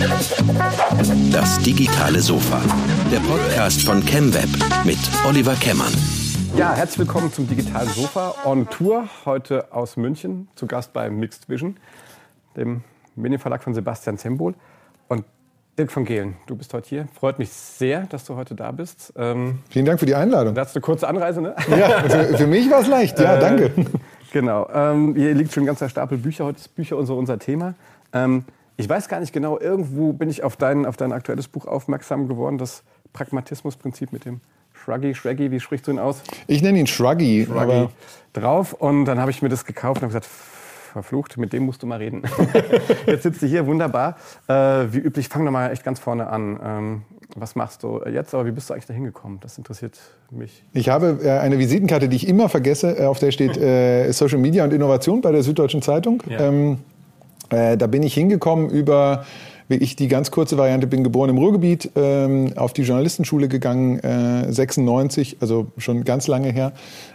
Das digitale Sofa. Der Podcast von ChemWeb mit Oliver Kemmern. Ja, herzlich willkommen zum digitalen Sofa on Tour. Heute aus München. Zu Gast bei Mixed Vision, dem Medienverlag von Sebastian Zembol. Und Dirk von Gehlen, du bist heute hier. Freut mich sehr, dass du heute da bist. Ähm, Vielen Dank für die Einladung. Das ist eine kurze Anreise, ne? Ja, für, für mich war es leicht. Ja, äh, danke. Genau. Ähm, hier liegt schon ein ganzer Stapel Bücher. Heute ist Bücher unser, unser Thema. Ähm, ich weiß gar nicht genau, irgendwo bin ich auf dein, auf dein aktuelles Buch aufmerksam geworden, das Pragmatismusprinzip mit dem Shruggy, Shraggy, wie sprichst du ihn aus? Ich nenne ihn Shruggy. Shruggy aber drauf und dann habe ich mir das gekauft und habe gesagt, verflucht, mit dem musst du mal reden. jetzt sitzt du hier, wunderbar. Äh, wie üblich, fang doch mal echt ganz vorne an. Ähm, was machst du jetzt, aber wie bist du eigentlich da hingekommen? Das interessiert mich. Ich habe äh, eine Visitenkarte, die ich immer vergesse, äh, auf der steht äh, Social Media und Innovation bei der Süddeutschen Zeitung. Ja. Ähm, äh, da bin ich hingekommen über ich die ganz kurze Variante, bin geboren im Ruhrgebiet, ähm, auf die Journalistenschule gegangen, äh, 96, also schon ganz lange her.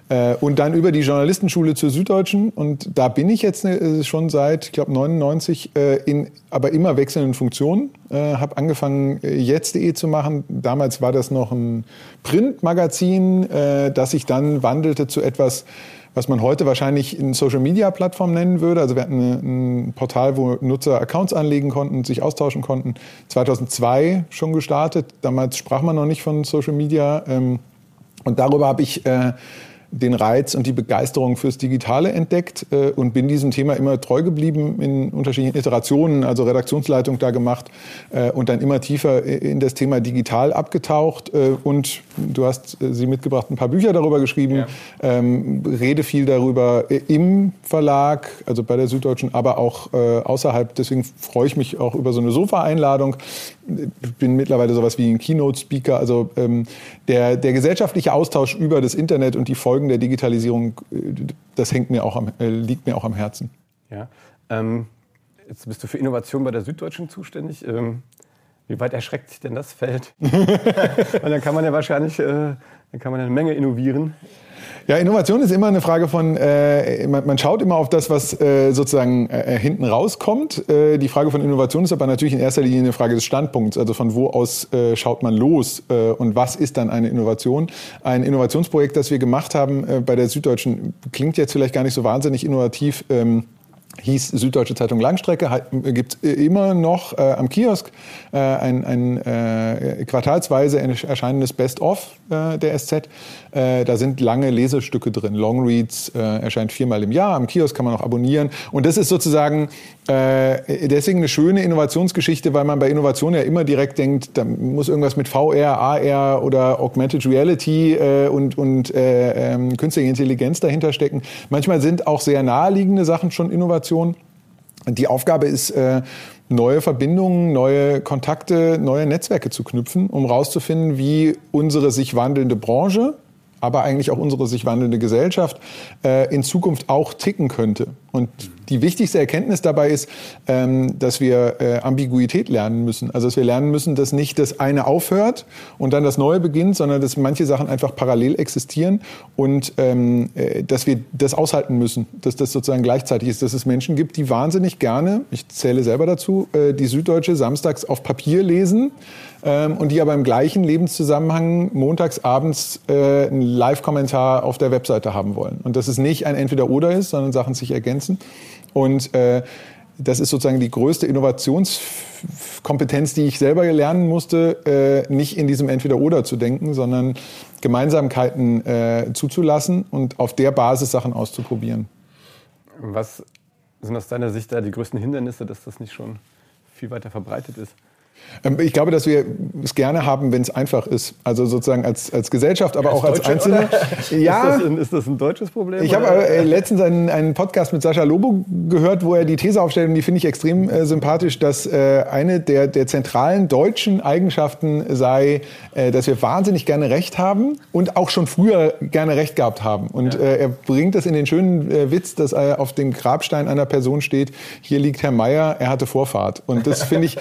Äh, und dann über die Journalistenschule zur Süddeutschen. Und da bin ich jetzt äh, schon seit, ich glaube, 99 äh, in aber immer wechselnden Funktionen. Äh, habe angefangen, äh, jetzt.de zu machen. Damals war das noch ein Printmagazin, äh, das sich dann wandelte zu etwas, was man heute wahrscheinlich eine Social-Media-Plattform nennen würde. Also wir hatten ein Portal, wo Nutzer Accounts anlegen konnten, sich austauschen konnten. 2002 schon gestartet. Damals sprach man noch nicht von Social Media. Ähm, und darüber habe ich äh, den Reiz und die Begeisterung fürs Digitale entdeckt äh, und bin diesem Thema immer treu geblieben in unterschiedlichen Iterationen, also Redaktionsleitung da gemacht äh, und dann immer tiefer in das Thema digital abgetaucht. Äh, und du hast äh, sie mitgebracht, ein paar Bücher darüber geschrieben, ja. ähm, rede viel darüber äh, im Verlag, also bei der Süddeutschen, aber auch äh, außerhalb. Deswegen freue ich mich auch über so eine Sofa-Einladung. Bin mittlerweile sowas wie ein Keynote-Speaker. Also ähm, der, der gesellschaftliche Austausch über das Internet und die Folgen Folgen der Digitalisierung, das hängt mir auch am, äh, liegt mir auch am Herzen. Ja, ähm, jetzt bist du für Innovation bei der Süddeutschen zuständig. Ähm, wie weit erschreckt sich denn das Feld? dann kann man ja wahrscheinlich äh, dann kann man eine Menge innovieren. Ja, Innovation ist immer eine Frage von, äh, man, man, schaut immer auf das, was äh, sozusagen äh, hinten rauskommt. Äh, die Frage von Innovation ist aber natürlich in erster Linie eine Frage des Standpunkts, also von wo aus äh, schaut man los äh, und was ist dann eine Innovation. Ein Innovationsprojekt, das wir gemacht haben äh, bei der Süddeutschen, klingt jetzt vielleicht gar nicht so wahnsinnig innovativ. Ähm, hieß Süddeutsche Zeitung Langstrecke, gibt immer noch äh, am Kiosk äh, ein, ein äh, quartalsweise erscheinendes Best-of äh, der SZ. Äh, da sind lange Lesestücke drin, Longreads, äh, erscheint viermal im Jahr, am Kiosk kann man auch abonnieren. Und das ist sozusagen deswegen eine schöne Innovationsgeschichte, weil man bei Innovation ja immer direkt denkt, da muss irgendwas mit VR, AR oder Augmented Reality und, und ähm, künstliche Intelligenz dahinter stecken. Manchmal sind auch sehr naheliegende Sachen schon Innovation. Die Aufgabe ist, äh, neue Verbindungen, neue Kontakte, neue Netzwerke zu knüpfen, um herauszufinden, wie unsere sich wandelnde Branche, aber eigentlich auch unsere sich wandelnde Gesellschaft äh, in Zukunft auch ticken könnte. Und die wichtigste Erkenntnis dabei ist, ähm, dass wir äh, Ambiguität lernen müssen. Also dass wir lernen müssen, dass nicht das eine aufhört und dann das Neue beginnt, sondern dass manche Sachen einfach parallel existieren und ähm, äh, dass wir das aushalten müssen, dass das sozusagen gleichzeitig ist, dass es Menschen gibt, die wahnsinnig gerne, ich zähle selber dazu, äh, die Süddeutsche samstags auf Papier lesen ähm, und die aber im gleichen Lebenszusammenhang montags abends einen Live-Kommentar auf der Webseite haben wollen. Und dass es nicht ein Entweder-Oder ist, sondern Sachen sich ergänzen. Und äh, das ist sozusagen die größte Innovationskompetenz, die ich selber lernen musste, äh, nicht in diesem Entweder-Oder zu denken, sondern Gemeinsamkeiten äh, zuzulassen und auf der Basis Sachen auszuprobieren. Was sind aus deiner Sicht da die größten Hindernisse, dass das nicht schon viel weiter verbreitet ist? Ähm, ich glaube, dass wir es gerne haben, wenn es einfach ist. Also sozusagen als, als Gesellschaft, aber als auch als Deutsche, Einzelne. Ja. Ist das, ein, ist das, ein, deutsches Problem? Ich habe äh, letztens einen, einen, Podcast mit Sascha Lobo gehört, wo er die These aufstellt, und die finde ich extrem äh, sympathisch, dass äh, eine der, der zentralen deutschen Eigenschaften sei, äh, dass wir wahnsinnig gerne Recht haben und auch schon früher gerne Recht gehabt haben. Und ja. Äh, er bringt das in den schönen äh, Witz, dass auf dem Grabstein einer Person steht, hier liegt Herr Meier, er hatte Vorfahrt. Und das finde ich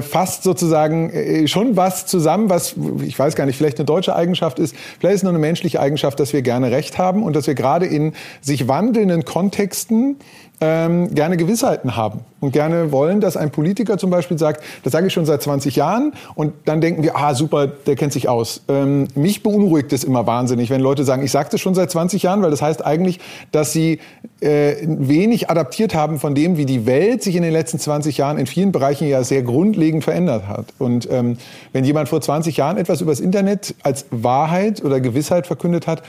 fast sozusagen äh, schon was zusammen, was ich weiß gar nicht, vielleicht eine deutsche Eigenschaft ist, vielleicht ist es nur eine menschliche Eigenschaft, dass wir gerne Recht haben und dass wir gerade in sich wandelnden Kontexten ähm, gerne Gewissheiten haben und gerne wollen, dass ein Politiker zum Beispiel sagt, das sage ich schon seit 20 Jahren und dann denken wir, ah super, der kennt sich aus. Ähm, mich beunruhigt es immer wahnsinnig, wenn Leute sagen, ich sage das schon seit 20 Jahren, weil das heißt eigentlich, dass sie äh, wenig adaptiert haben von dem, wie die Welt sich in den letzten 20 Jahren in vielen Bereichen ja sehr grundlegend verändert hat. Und ähm, wenn jemand vor 20 Jahren etwas übers Internet als Wahrheit oder Gewissheit verkündet hat,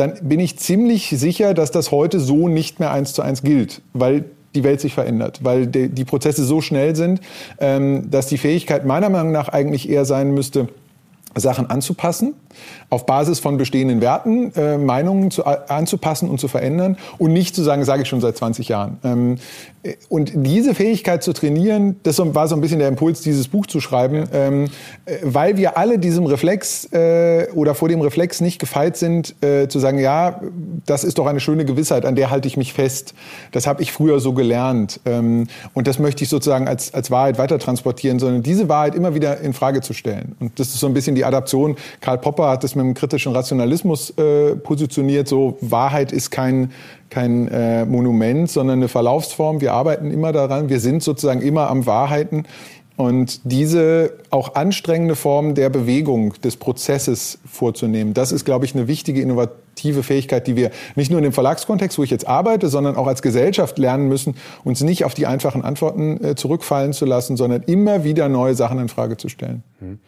dann bin ich ziemlich sicher, dass das heute so nicht mehr eins zu eins gilt, weil die Welt sich verändert, weil die Prozesse so schnell sind, ähm, dass die Fähigkeit meiner Meinung nach eigentlich eher sein müsste, Sachen anzupassen, auf Basis von bestehenden Werten äh, Meinungen zu, anzupassen und zu verändern und nicht zu sagen, sage ich schon seit 20 Jahren. Ähm, und diese Fähigkeit zu trainieren, das war so ein bisschen der Impuls, dieses Buch zu schreiben, ähm, äh, weil wir alle diesem Reflex äh, oder vor dem Reflex nicht gefeit sind, äh, zu sagen, ja, das ist doch eine schöne Gewissheit, an der halte ich mich fest. Das habe ich früher so gelernt ähm, und das möchte ich sozusagen als, als Wahrheit weiter transportieren, sondern diese Wahrheit immer wieder in Frage zu stellen. Und das ist so ein bisschen die Adaption. Karl Popper hat das mit dem kritischen Rationalismus äh, positioniert, so Wahrheit ist kein kein äh, Monument, sondern eine Verlaufsform. Wir arbeiten immer daran. Wir sind sozusagen immer am Wahrheiten. Und diese auch anstrengende Form der Bewegung, des Prozesses vorzunehmen, das ist, glaube ich, eine wichtige innovative Fähigkeit, die wir nicht nur in dem Verlagskontext, wo ich jetzt arbeite, sondern auch als Gesellschaft lernen müssen, uns nicht auf die einfachen Antworten äh, zurückfallen zu lassen, sondern immer wieder neue Sachen in Frage zu stellen. Hm.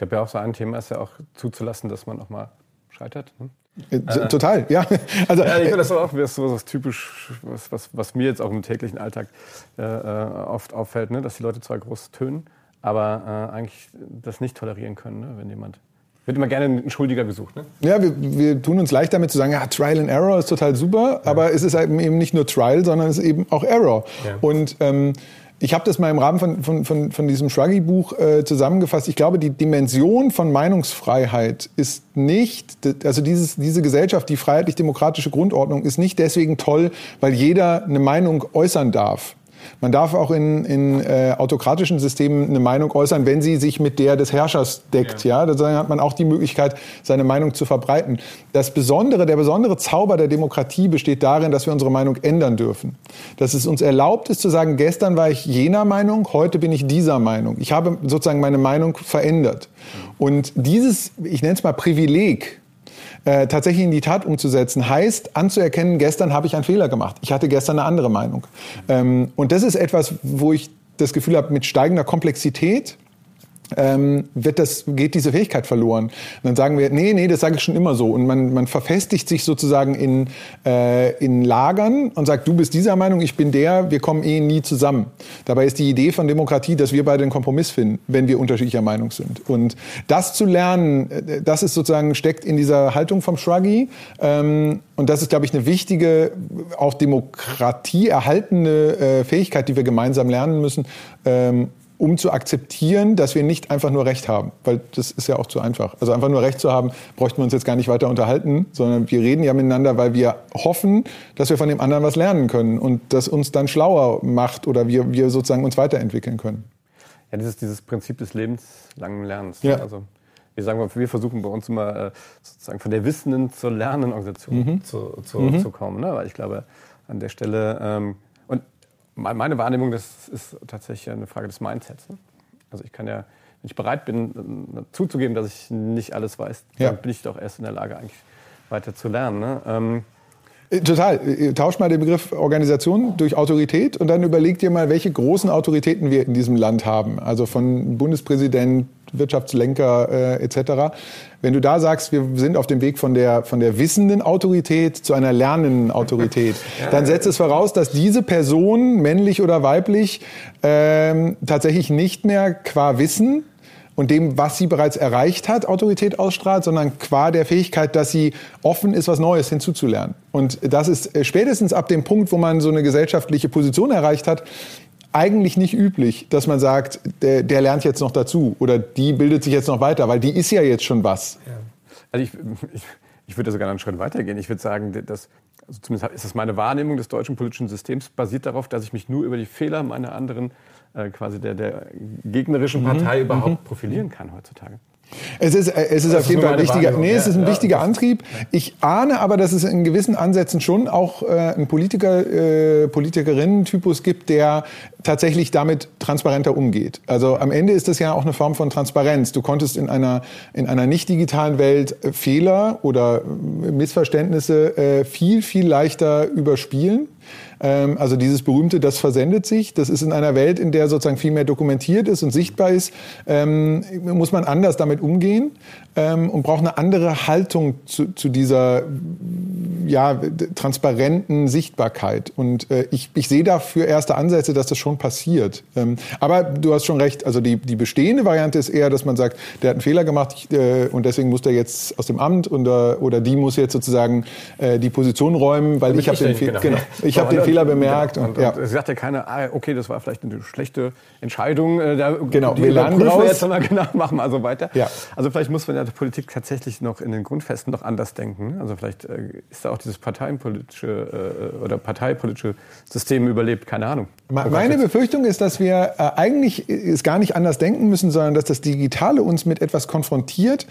Ich glaube ja auch so ein Thema ist ja auch zuzulassen, dass man auch mal scheitert. Hm? Äh, äh, total, ja. Also, ja, ich finde das auch so was typisch, was, was, was, mir jetzt auch im täglichen Alltag äh, äh, oft auffällt, ne? dass die Leute zwar groß tönen, aber äh, eigentlich das nicht tolerieren können, ne? wenn jemand wird immer gerne ein Schuldiger gesucht. Ne? Ja, wir, wir, tun uns leicht damit zu sagen, ja, Trial and Error ist total super, ja. aber es ist eben nicht nur Trial, sondern es ist eben auch Error. Ja. Und ähm, ich habe das mal im Rahmen von, von, von, von diesem Shruggy-Buch äh, zusammengefasst. Ich glaube, die Dimension von Meinungsfreiheit ist nicht, also dieses, diese Gesellschaft, die freiheitlich-demokratische Grundordnung ist nicht deswegen toll, weil jeder eine Meinung äußern darf. Man darf auch in, in äh, autokratischen Systemen eine Meinung äußern, wenn sie sich mit der des Herrschers deckt. Ja. ja, dann hat man auch die Möglichkeit, seine Meinung zu verbreiten. Das Besondere, der besondere Zauber der Demokratie besteht darin, dass wir unsere Meinung ändern dürfen. Dass es uns erlaubt ist zu sagen, gestern war ich jener Meinung, heute bin ich dieser Meinung. Ich habe sozusagen meine Meinung verändert. Und dieses, ich nenne es mal Privileg, äh, tatsächlich in die Tat umzusetzen, heißt anzuerkennen, gestern habe ich einen Fehler gemacht. Ich hatte gestern eine andere Meinung. Ähm, und das ist etwas, wo ich das Gefühl habe, mit steigender Komplexität ähm, wird das, geht diese Fähigkeit verloren. Und dann sagen wir, nee, nee, das sage ich schon immer so. Und man, man verfestigt sich sozusagen in, äh, in Lagern und sagt, du bist dieser Meinung, ich bin der, wir kommen eh nie zusammen. Dabei ist die Idee von Demokratie, dass wir beide einen Kompromiss finden, wenn wir unterschiedlicher Meinung sind. Und das zu lernen, äh, das ist sozusagen, steckt in dieser Haltung vom Shruggy. Ähm, und das ist, glaube ich, eine wichtige, auch Demokratie erhaltende äh, Fähigkeit, die wir gemeinsam lernen müssen, ähm, um zu akzeptieren, dass wir nicht einfach nur Recht haben. Weil das ist ja auch zu einfach. Also einfach nur Recht zu haben, bräuchten wir uns jetzt gar nicht weiter unterhalten, sondern wir reden ja miteinander, weil wir hoffen, dass wir von dem anderen was lernen können und das uns dann schlauer macht oder wir, wir sozusagen uns weiterentwickeln können. Ja, dieses, dieses Prinzip des lebenslangen Lernens. Ja. Also wir sagen, wir versuchen bei uns immer äh, sozusagen von der Wissenden zur lernenden Organisation mhm. zu, zu, mhm. zu kommen. Ne? Weil ich glaube, an der Stelle ähm, meine Wahrnehmung, das ist tatsächlich eine Frage des Mindsets. Ne? Also ich kann ja, wenn ich bereit bin, äh, zuzugeben, dass ich nicht alles weiß, ja. dann bin ich doch erst in der Lage, eigentlich weiter zu lernen. Ne? Ähm, äh, Total. Äh, tausch mal den Begriff Organisation durch Autorität und dann überleg dir mal, welche großen Autoritäten wir in diesem Land haben. Also von Bundespräsident, Wirtschaftslenker äh, etc. Wenn du da sagst, wir sind auf dem Weg von der, von der wissenden Autorität zu einer lernenden Autorität, dann setzt es voraus, dass diese Person, männlich oder weiblich, ähm, tatsächlich nicht mehr qua Wissen und dem, was sie bereits erreicht hat, Autorität ausstrahlt, sondern qua der Fähigkeit, dass sie offen ist, was Neues hinzuzulernen. Und das ist äh, spätestens ab dem Punkt, wo man so eine gesellschaftliche Position erreicht hat, eigentlich nicht üblich, dass man sagt, der, der, lernt jetzt noch dazu oder die bildet sich jetzt noch weiter, weil die ist ja jetzt schon was. Ja. Also ich, ich, ich würde sogar einen Schritt weitergehen. Ich würde sagen, dass, also zumindest ist das meine Wahrnehmung des deutschen politischen Systems, basiert darauf, dass ich mich nur über die Fehler meiner anderen, äh, quasi der, der gegnerischen Partei mhm. überhaupt mhm. profilieren kann heutzutage. Es ist, äh, es ist auf jeden Fall ein wichtiger, nee, es ist ein ja, wichtiger ja. Antrieb. Ich ahne aber, dass es in gewissen Ansätzen schon auch äh, einen Politiker, äh, Politikerinnen-Typus gibt, der tatsächlich damit transparenter umgeht. Also am Ende ist das ja auch eine Form von Transparenz. Du konntest in einer, in einer nicht digitalen Welt äh, Fehler oder Missverständnisse äh, viel, viel leichter überspielen. Ähm, also dieses berühmte, das versendet sich. Das ist in einer Welt, in der sozusagen viel mehr dokumentiert ist und sichtbar ist, ähm, muss man anders damit umgehen ähm, und braucht eine andere Haltung zu, zu dieser ja, transparenten Sichtbarkeit. Und äh, ich, ich sehe dafür erste Ansätze, dass das schon passiert. Ähm, aber du hast schon recht, also die, die bestehende Variante ist eher, dass man sagt, der hat einen Fehler gemacht ich, äh, und deswegen muss der jetzt aus dem Amt oder, oder die muss jetzt sozusagen äh, die Position räumen, weil ich habe den, Fe genau. Genau. Ich hab den Fehler bemerkt. Und, und, und, ja. und sagt ja keiner, ah, okay, das war vielleicht eine schlechte Entscheidung. Äh, da, genau, wir lernen raus. jetzt, sondern genau, machen wir also weiter. Ja. Also vielleicht muss man ja die Politik tatsächlich noch in den Grundfesten noch anders denken. Also vielleicht äh, ist da auch dieses parteipolitische äh, oder parteipolitische System überlebt, keine Ahnung. Meine Befürchtung ist, dass wir äh, eigentlich es gar nicht anders denken müssen, sondern dass das Digitale uns mit etwas konfrontiert,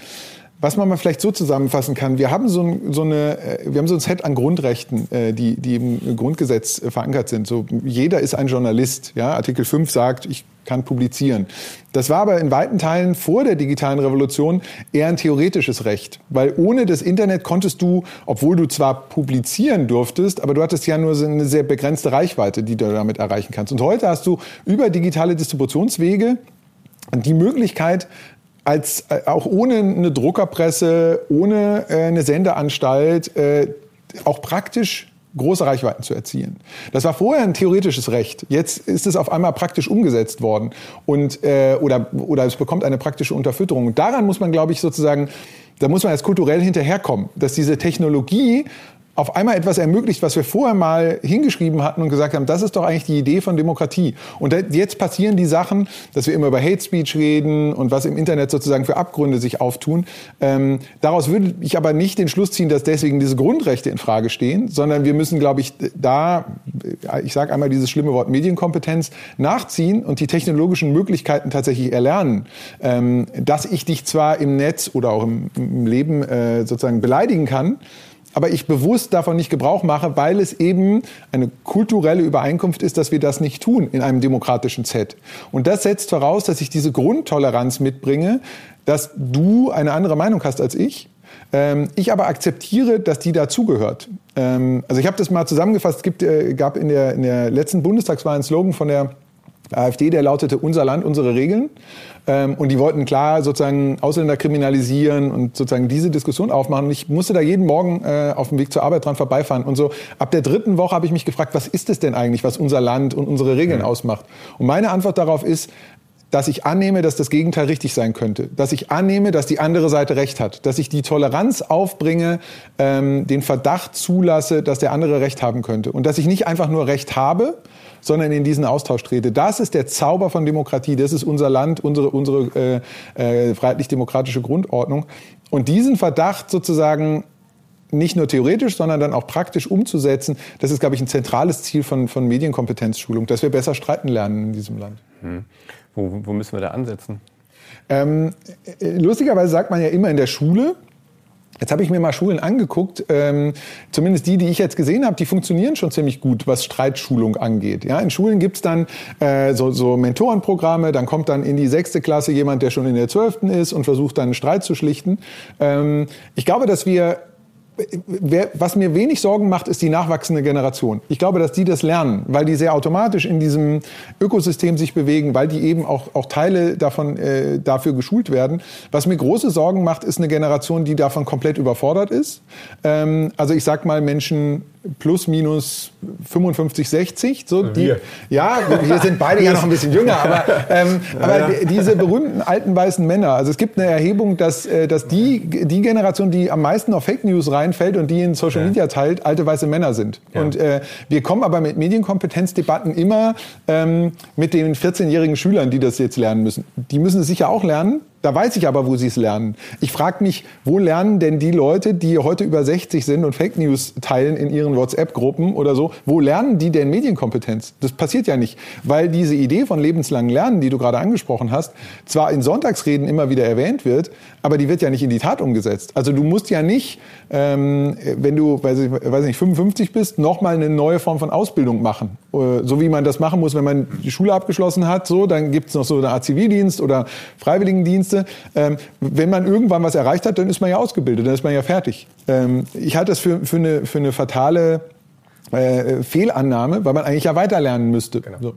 was man mal vielleicht so zusammenfassen kann, wir haben so, ein, so eine, äh, wir haben so ein Set an Grundrechten, äh, die, die im Grundgesetz verankert sind. So, jeder ist ein Journalist. Ja? Artikel 5 sagt, ich kann publizieren. Das war aber in weiten Teilen vor der digitalen Revolution eher ein theoretisches Recht, weil ohne das Internet konntest du, obwohl du zwar publizieren durftest, aber du hattest ja nur eine sehr begrenzte Reichweite, die du damit erreichen kannst. Und heute hast du über digitale Distributionswege die Möglichkeit, als äh, auch ohne eine Druckerpresse, ohne äh, eine Sendeanstalt, äh, auch praktisch große Reichweiten zu erzielen. Das war vorher ein theoretisches Recht. Jetzt ist es auf einmal praktisch umgesetzt worden und oder oder es bekommt eine praktische Unterfütterung. Daran muss man, glaube ich, sozusagen, da muss man jetzt kulturell hinterherkommen, dass diese Technologie auf einmal etwas ermöglicht, was wir vorher mal hingeschrieben hatten und gesagt haben, das ist doch eigentlich die Idee von Demokratie. Und jetzt passieren die Sachen, dass wir immer über Hate Speech reden und was im Internet sozusagen für Abgründe sich auftun. Ähm, daraus würde ich aber nicht den Schluss ziehen, dass deswegen diese Grundrechte in Frage stehen, sondern wir müssen, glaube ich, da, ich sage einmal dieses schlimme Wort Medienkompetenz, nachziehen und die technologischen Möglichkeiten tatsächlich erlernen. Ähm, dass ich dich zwar im Netz oder auch im, im Leben äh, sozusagen beleidigen kann, aber ich bewusst davon nicht Gebrauch mache, weil es eben eine kulturelle Übereinkunft ist, dass wir das nicht tun in einem demokratischen Set. Und das setzt voraus, dass ich diese Grundtoleranz mitbringe, dass du eine andere Meinung hast als ich. Ähm, ich aber akzeptiere, dass die dazugehört. Ähm, also ich habe das mal zusammengefasst. Es äh, gab in der, in der letzten Bundestagswahl einen Slogan von der AfD, der lautete Unser Land, unsere Regeln. Ähm, und die wollten klar sozusagen Ausländer kriminalisieren und sozusagen diese Diskussion aufmachen. Und ich musste da jeden Morgen äh, auf dem Weg zur Arbeit dran vorbeifahren. Und so ab der dritten Woche habe ich mich gefragt, was ist es denn eigentlich, was unser Land und unsere Regeln mhm. ausmacht? Und meine Antwort darauf ist, dass ich annehme, dass das Gegenteil richtig sein könnte, dass ich annehme, dass die andere Seite recht hat, dass ich die Toleranz aufbringe, ähm, den Verdacht zulasse, dass der andere recht haben könnte und dass ich nicht einfach nur recht habe, sondern in diesen Austausch trete. Das ist der Zauber von Demokratie. Das ist unser Land, unsere, unsere äh, äh, freiheitlich-demokratische Grundordnung. Und diesen Verdacht sozusagen nicht nur theoretisch, sondern dann auch praktisch umzusetzen, das ist, glaube ich, ein zentrales Ziel von, von Medienkompetenzschulung, dass wir besser streiten lernen in diesem Land. Hm. Wo, wo müssen wir da ansetzen? Ähm, äh, lustigerweise sagt man ja immer in der Schule, Jetzt habe ich mir mal Schulen angeguckt, ähm, zumindest die, die ich jetzt gesehen habe, die funktionieren schon ziemlich gut, was Streitschulung angeht. Ja, in Schulen gibt's dann äh, so, so Mentorenprogramme, dann kommt dann in die sechste Klasse jemand, der schon in der zwölften ist und versucht dann einen Streit zu schlichten. Ähm, ich glaube, dass wir was mir wenig Sorgen macht, ist die nachwachsende Generation. Ich glaube, dass die das lernen, weil die sehr automatisch in diesem Ökosystem sich bewegen, weil die eben auch, auch Teile davon äh, dafür geschult werden. Was mir große Sorgen macht, ist eine Generation, die davon komplett überfordert ist. Ähm, also ich sag mal Menschen plus minus 55, 60. So, die, ja, wir sind beide ja noch ein bisschen jünger, aber, ähm, ja, aber ja. diese berühmten alten weißen Männer, also es gibt eine Erhebung, dass, äh, dass die, die Generation, die am meisten auf Fake News reinfällt und die in Social Media teilt, alte weiße Männer sind. Und äh, wir kommen aber mit Medienkompetenzdebatten immer ähm, mit den 14-jährigen Schülern, die das jetzt lernen müssen. Die müssen es sicher auch lernen, Da weiß ich aber, wo sie es lernen. Ich frage mich, wo lernen denn die Leute, die heute über 60 sind und Fake News teilen in ihren WhatsApp-Gruppen oder so, wo lernen die denn Medienkompetenz? Das passiert ja nicht, weil diese Idee von lebenslangen Lernen, die du gerade angesprochen hast, zwar in Sonntagsreden immer wieder erwähnt wird, aber die wird ja nicht in die Tat umgesetzt. Also du musst ja nicht, ähm, wenn du, weiß ich, weiß nicht, 55 bist, nochmal eine neue Form von Ausbildung machen. Äh, so wie man das machen muss, wenn man die Schule abgeschlossen hat, so, dann gibt es noch so eine Art Zivildienst oder Freiwilligendienste. Ähm, wenn man irgendwann was erreicht hat, dann ist man ja ausgebildet, dann ist man ja fertig. Ähm, ich halte das für, für, eine, für eine fatale äh, Fehlannahme, weil man eigentlich ja weiterlernen müsste. Genau. So.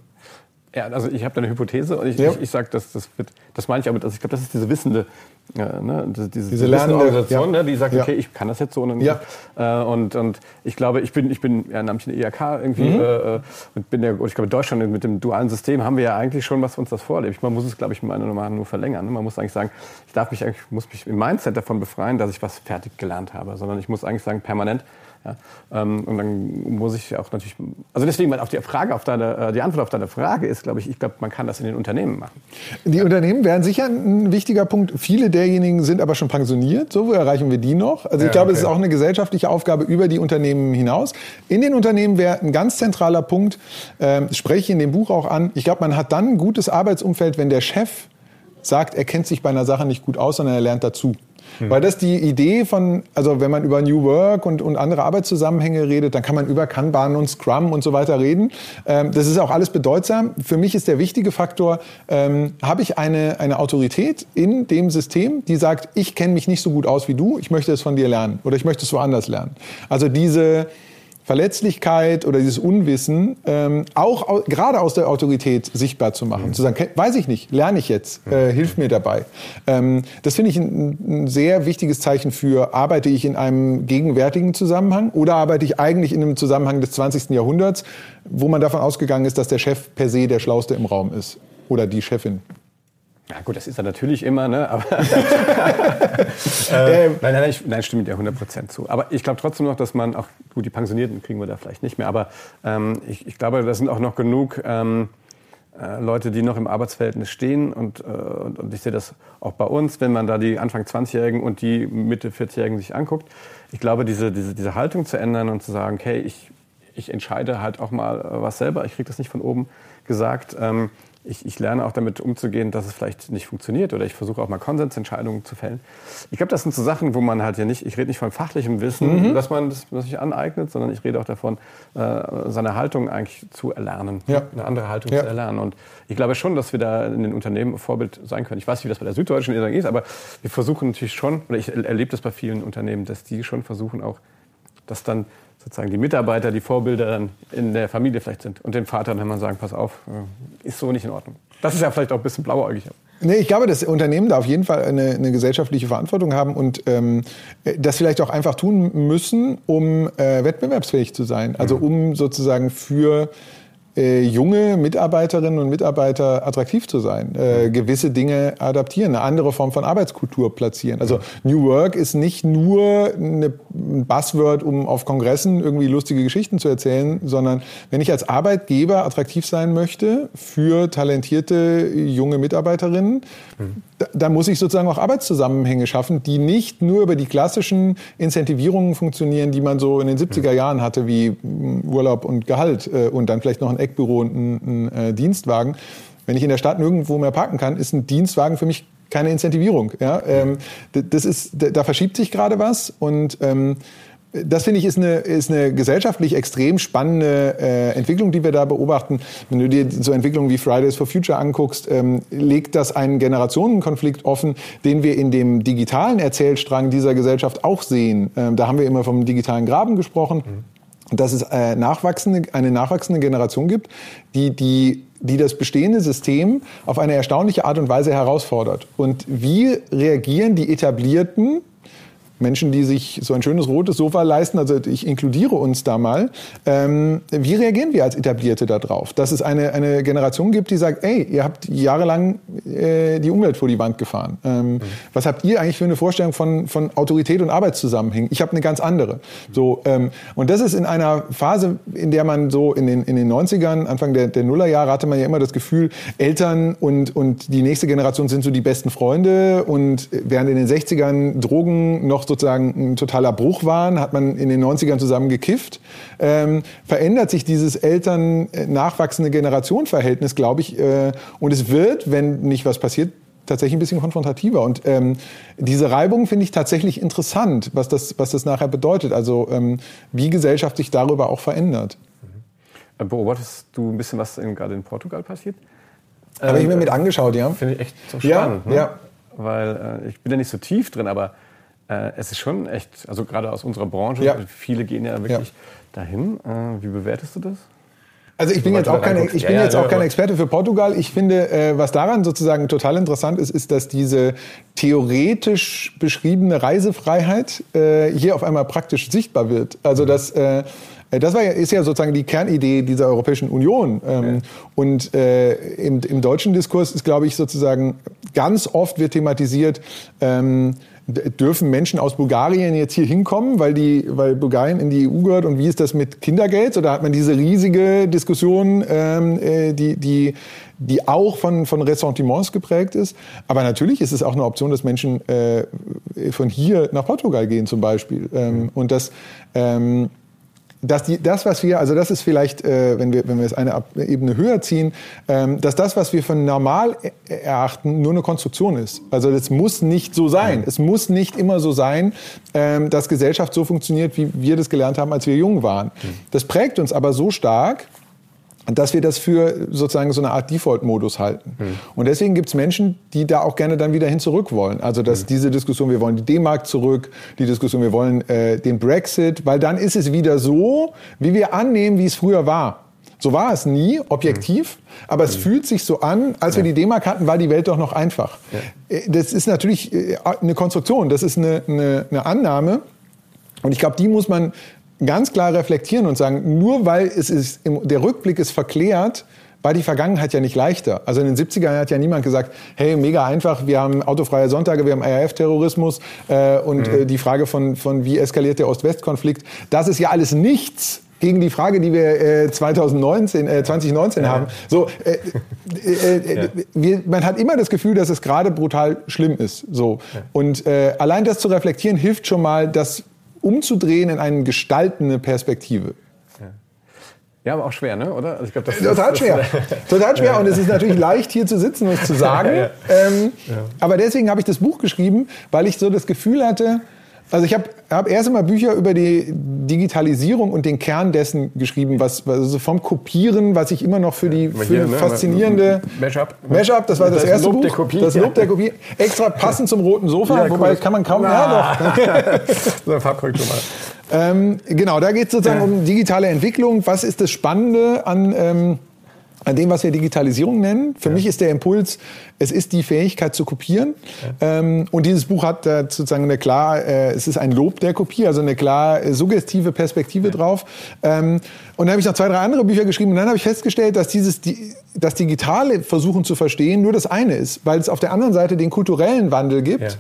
Ja, also ich habe da eine Hypothese und ich, ja. ich, ich sage, das, das, wird, das meine ich aber, also ich glaube, das ist diese wissende, äh, ne, diese, diese lernende Organisation, ja. ne, die sagt, okay, ich kann das jetzt so und, ja. äh, und, und ich glaube, ich bin, ich bin ja namentlich eine IHK irgendwie mhm. äh, und bin ja, ich glaube, Deutschland mit dem dualen System haben wir ja eigentlich schon, was uns das vorlebt. Man muss es, glaube ich, meiner Meinung nach nur verlängern. Ne? Man muss eigentlich sagen, ich darf mich eigentlich, muss mich im Mindset davon befreien, dass ich was fertig gelernt habe, sondern ich muss eigentlich sagen, permanent ja, ähm, und dann muss ich auch natürlich, also deswegen auf die Frage, auf deine, äh, die Antwort auf deine Frage ist, glaube ich, ich glaube, man kann das in den Unternehmen machen. Die Unternehmen wären sicher ein wichtiger Punkt. Viele derjenigen sind aber schon pensioniert. So, wo erreichen wir die noch? Also ich ja, glaube, okay. es ist auch eine gesellschaftliche Aufgabe über die Unternehmen hinaus. In den Unternehmen wäre ein ganz zentraler Punkt, äh, spreche ich in dem Buch auch an. Ich glaube, man hat dann ein gutes Arbeitsumfeld, wenn der Chef sagt, er kennt sich bei einer Sache nicht gut aus, sondern er lernt dazu. Mhm. Weil das die Idee von, also wenn man über New Work und, und andere Arbeitszusammenhänge redet, dann kann man über Kanban und Scrum und so weiter reden. Ähm, das ist auch alles bedeutsam. Für mich ist der wichtige Faktor, ähm, habe ich eine, eine Autorität in dem System, die sagt, ich kenne mich nicht so gut aus wie du, ich möchte es von dir lernen oder ich möchte es woanders lernen. Also diese Verletzlichkeit oder dieses Unwissen ähm, auch gerade aus der Autorität sichtbar zu machen. Mhm. Zu sagen, weiß ich nicht, lerne ich jetzt, äh, mhm. hilf mir dabei. Ähm, das finde ich ein, ein, sehr wichtiges Zeichen für, arbeite ich in einem gegenwärtigen Zusammenhang oder arbeite ich eigentlich in einem Zusammenhang des 20. Jahrhunderts, wo man davon ausgegangen ist, dass der Chef per se der Schlauste im Raum ist oder die Chefin. Ja gut, das ist er natürlich immer, ne? Aber äh, nein, nein, ich, nein, stimme dir 100% zu. Aber ich glaube trotzdem noch, dass man auch, gut, die Pensionierten kriegen wir da vielleicht nicht mehr, aber ähm, ich, ich, glaube, da sind auch noch genug ähm, äh, Leute, die noch im Arbeitsverhältnis stehen und, äh, und, und, ich sehe das auch bei uns, wenn man da die Anfang 20-Jährigen und die Mitte 40-Jährigen sich anguckt. Ich glaube, diese, diese, diese Haltung zu ändern und zu sagen, okay, ich, ich entscheide halt auch mal was selber, ich kriege das nicht von oben gesagt. Ähm, ich, ich, lerne auch damit umzugehen, dass es vielleicht nicht funktioniert oder ich versuche auch mal Konsensentscheidungen zu fällen. Ich glaube, das sind so Sachen, wo man halt ja nicht, ich rede nicht von fachlichem Wissen, mhm. dass man das, das sich aneignet, sondern ich rede auch davon, äh, seine Haltung eigentlich zu erlernen, ja. eine andere Haltung ja. zu erlernen. Und ich glaube schon, dass wir da in den Unternehmen Vorbild sein können. Ich weiß nicht, wie das bei der Süddeutschen ist, aber wir versuchen natürlich schon, oder ich erlebe das bei vielen Unternehmen, dass die schon versuchen auch, das dann sozusagen die Mitarbeiter, die Vorbilder dann in der Familie vielleicht sind und dem Vater dann mal sagen, pass auf, äh, ist so nicht in Ordnung. Das ist ja vielleicht auch ein bisschen blauäugig. Nee, ich glaube, dass Unternehmen da auf jeden Fall eine, eine gesellschaftliche Verantwortung haben und ähm, das vielleicht auch einfach tun müssen, um äh, wettbewerbsfähig zu sein. Also mhm. um sozusagen für äh, junge Mitarbeiterinnen und Mitarbeiter attraktiv zu sein, äh, gewisse Dinge adaptieren, eine andere Form von Arbeitskultur platzieren. Also New Work ist nicht nur eine, ein Buzzword, um auf Kongressen irgendwie lustige Geschichten zu erzählen, sondern wenn ich als Arbeitgeber attraktiv sein möchte für talentierte junge Mitarbeiterinnen, mhm da muss ich sozusagen auch Arbeitszusammenhänge schaffen, die nicht nur über die klassischen Incentivierungen funktionieren, die man so in den 70er Jahren hatte, wie mm, Urlaub und Gehalt äh, und dann vielleicht noch ein Eckbüro und ein, ein äh, Dienstwagen. Wenn ich in der Stadt nirgendwo mehr parken kann, ist ein Dienstwagen für mich keine Incentivierung. Ja? Ähm, das ist, da verschiebt sich gerade was und ähm, das finde ich ist eine, ist eine gesellschaftlich extrem spannende äh, Entwicklung, die wir da beobachten. Wenn du dir so Entwicklungen wie Fridays for Future anguckst, ähm, legt das einen Generationenkonflikt offen, den wir in dem digitalen Erzählstrang dieser Gesellschaft auch sehen. Ähm, da haben wir immer vom digitalen Graben gesprochen. Mhm. Dass es äh, nachwachsende, eine nachwachsende Generation gibt, die, die die das bestehende System auf eine erstaunliche Art und Weise herausfordert. Und wie reagieren die etablierten Menschen, die sich so ein schönes rotes Sofa leisten, also ich inkludiere uns da mal, ähm, wie reagieren wir als Etablierte darauf? Dass es eine, eine Generation gibt, die sagt, ey, ihr habt jahrelang äh, die Umwelt vor die Wand gefahren. Ähm, mhm. Was habt ihr eigentlich für eine Vorstellung von, von Autorität und Arbeitszusammenhängen? Ich habe eine ganz andere. So, ähm, und das ist in einer Phase, in der man so in den, in den 90ern, Anfang der, der Nullerjahre, hatte man ja immer das Gefühl, Eltern und, und die nächste Generation sind so die besten Freunde und während in den 60ern Drogen noch sozusagen ein totaler Bruch waren, hat man in den 90ern zusammen gekifft. Ähm, verändert sich dieses Eltern-nachwachsende Generationenverhältnis, glaube ich, äh, und es wird, wenn nicht was passiert, tatsächlich ein bisschen konfrontativer. Und ähm, diese Reibung finde ich tatsächlich interessant, was das, was das nachher bedeutet. Also ähm, wie Gesellschaft sich darüber auch verändert. Mhm. Beobachtest du ein bisschen, was in, gerade in Portugal passiert? Habe ich mir mit angeschaut, ja. Finde ich echt so spannend. Ja, ne? ja. Weil äh, ich bin ja nicht so tief drin, aber äh, es ist schon echt, also gerade aus unserer Branche, ja. viele gehen ja wirklich ja. dahin. Äh, wie bewertest du das? Also ich bin jetzt auch, keine, ich bin jetzt auch kein Experte für Portugal. Ich finde, äh, was daran sozusagen total interessant ist, ist, dass diese theoretisch beschriebene Reisefreiheit äh, hier auf einmal praktisch sichtbar wird. Also dass äh, das war ist ja sozusagen die Kernidee dieser Europäischen Union. Ähm, ja. Und äh, im, im, deutschen Diskurs ist, glaube ich, sozusagen ganz oft wird thematisiert, ähm, dürfen Menschen aus Bulgarien jetzt hier hinkommen, weil, die, weil Bulgarien in die EU gehört und wie ist das mit Kindergeld? Oder hat man diese riesige Diskussion, ähm, äh, die, die, die auch von, von Ressentiments geprägt ist? Aber natürlich ist es auch eine Option, dass Menschen äh, von hier nach Portugal gehen zum Beispiel. Ähm, mhm. Und das... Ähm, dass die, das, was wir, also das ist vielleicht, äh, wenn wir wenn wir es eine Ebene höher ziehen, ähm, dass das, was wir für normal e-, erachten, nur eine Konstruktion ist. Also das muss nicht so sein. Es muss nicht immer so sein, ähm, dass Gesellschaft so funktioniert, wie wir das gelernt haben, als wir jung waren. Mhm. Das prägt uns aber so stark, dass wir das für sozusagen so eine Art Default-Modus halten. Mhm. Und deswegen gibt es Menschen, die da auch gerne dann wieder hin zurück wollen. Also dass mhm. diese Diskussion, wir wollen die D-Mark zurück, die Diskussion, wir wollen äh, den Brexit, weil dann ist es wieder so, wie wir annehmen, wie es früher war. So war es nie, objektiv, mhm. aber es mhm. fühlt sich so an, als wir die D-Mark hatten, war die Welt doch noch einfach. Ja. Äh, das ist natürlich äh, eine Konstruktion, das ist eine, eine, eine Annahme. Und ich glaube, die muss man ganz klar reflektieren und sagen, nur weil es ist, der Rückblick ist verklärt, war die Vergangenheit ja nicht leichter. Also in den 70ern hat ja niemand gesagt, hey, mega einfach, wir haben autofreie Sonntage, wir haben RAF-Terrorismus äh, und mhm. äh, die Frage von, von wie eskaliert der Ost-West-Konflikt, das ist ja alles nichts gegen die Frage, die wir äh, 2019, äh, 2019 ja. haben. So, äh, äh, äh, ja. wir, man hat immer das Gefühl, dass es gerade brutal schlimm ist. So ja. und äh, allein das zu reflektieren hilft schon mal, dass umzudrehen in eine gestaltende Perspektive. Ja, aber auch schwer, ne? oder? Also ich glaub, das, Total das, schwer. Total schwer. Und es ist natürlich leicht, hier zu sitzen und zu sagen. ja, ja. Ähm, ja. Aber deswegen habe ich das Buch geschrieben, weil ich so das Gefühl hatte, also ich habe hab erst einmal Bücher über die Digitalisierung und den Kern dessen geschrieben, was also vom Kopieren, was ich immer noch für die für hier, ne, faszinierende Mashup. Mashup, das war das, das erste Lob Buch. Der Kopie. Das Lob der Kopie. Extra passend zum roten Sofa, ja, wobei cool. kann man kaum. Ja, doch. so eine Farbkorrektur mal. Ähm, genau, da geht es sozusagen ja. um digitale Entwicklung. Was ist das Spannende an ähm, an dem, was wir Digitalisierung nennen. Für ja. mich ist der Impuls, es ist die Fähigkeit zu kopieren. Ja. Ähm, und dieses Buch hat äh, sozusagen eine klar, äh, es ist ein Lob der Kopie, also eine klar äh, suggestive Perspektive ja. drauf. Ähm, und dann habe ich noch zwei, drei andere Bücher geschrieben und dann habe ich festgestellt, dass dieses, die, das Digitale versuchen zu verstehen nur das eine ist, weil es auf der anderen Seite den kulturellen Wandel gibt.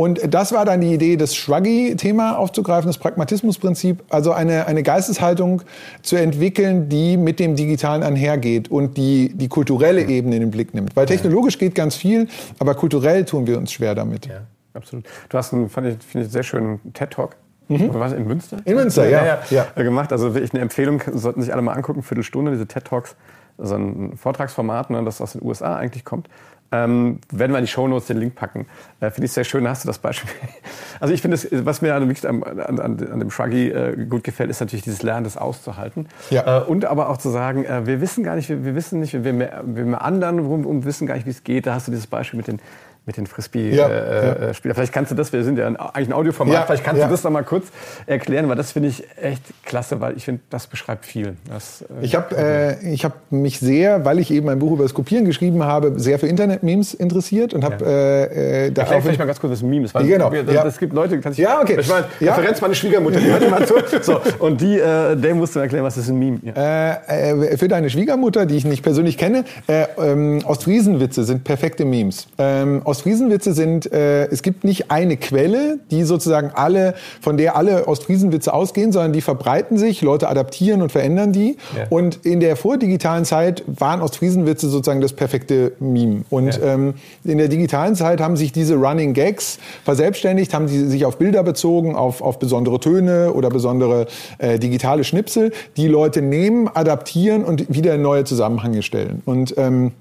Und das war dann die Idee, das Shruggy-Thema aufzugreifen, das Pragmatismusprinzip, also eine, eine Geisteshaltung zu entwickeln, die mit dem Digitalen einhergeht und die die kulturelle Ebene in den Blick nimmt. Weil technologisch geht ganz viel, aber kulturell tun wir uns schwer damit. Ja, absolut. Du hast einen, fand ich, finde ich, sehr schönen TED-Talk Mhm. Was, in Münster? In Münster, ja. ja, ja. ja. Gemacht. Also wirklich eine Empfehlung, sollten sich alle mal angucken, Viertelstunde, diese TED Talks, so ein Vortragsformat, ne, das aus den USA eigentlich kommt. Ähm, werden wir in die Shownotes den Link packen. Äh, finde ich sehr schön, hast du das Beispiel. Also ich finde, was mir an, an, an, an dem Shruggy äh, gut gefällt, ist natürlich dieses Lernen, das auszuhalten. Ja. Äh, und aber auch zu sagen, äh, wir wissen gar nicht, wir, wir wissen nicht, wir, wir, wir anderen rum, wissen gar nicht, wie es geht. Da hast du dieses Beispiel mit den mit den Frisbee-Spielern. Äh, ja. Vielleicht kannst du das, wir sind ja eigentlich ein Audioformat, vielleicht kannst du das noch mal kurz erklären, weil das finde ich echt klasse, weil ich finde, das beschreibt viel. Das, äh, ich habe äh, hab mich sehr, weil ich eben ein Buch über das Kopieren geschrieben habe, sehr für Internet-Memes interessiert und habe äh, äh, da Erklär vielleicht mal ganz kurz, was ein Meme ist. Weil genau. Das, ja. gibt Leute, die kann sich, ja, okay. Ich meine, ja. Referenz meine Schwiegermutter, die hört immer zu. So, und die, äh, der musst du erklären, was ist ein Meme. Ja. Äh, für deine Schwiegermutter, die ich nicht persönlich kenne, äh, ähm, Ostfriesenwitze sind perfekte Memes. Ähm, Ostfriesenwitze sind, äh, es gibt nicht eine Quelle, die sozusagen alle, von der alle Ostfriesenwitze ausgehen, sondern die verbreiten sich, Leute adaptieren und verändern die. Ja. Und in der vordigitalen Zeit waren Ostfriesenwitze sozusagen das perfekte Meme. Und ja. ähm, in der digitalen Zeit haben sich diese Running Gags verselbstständigt, haben die sich auf Bilder bezogen, auf, auf besondere Töne oder besondere äh, digitale Schnipsel, die Leute nehmen, adaptieren und wieder in neue Zusammenhänge stellen. Und ähm,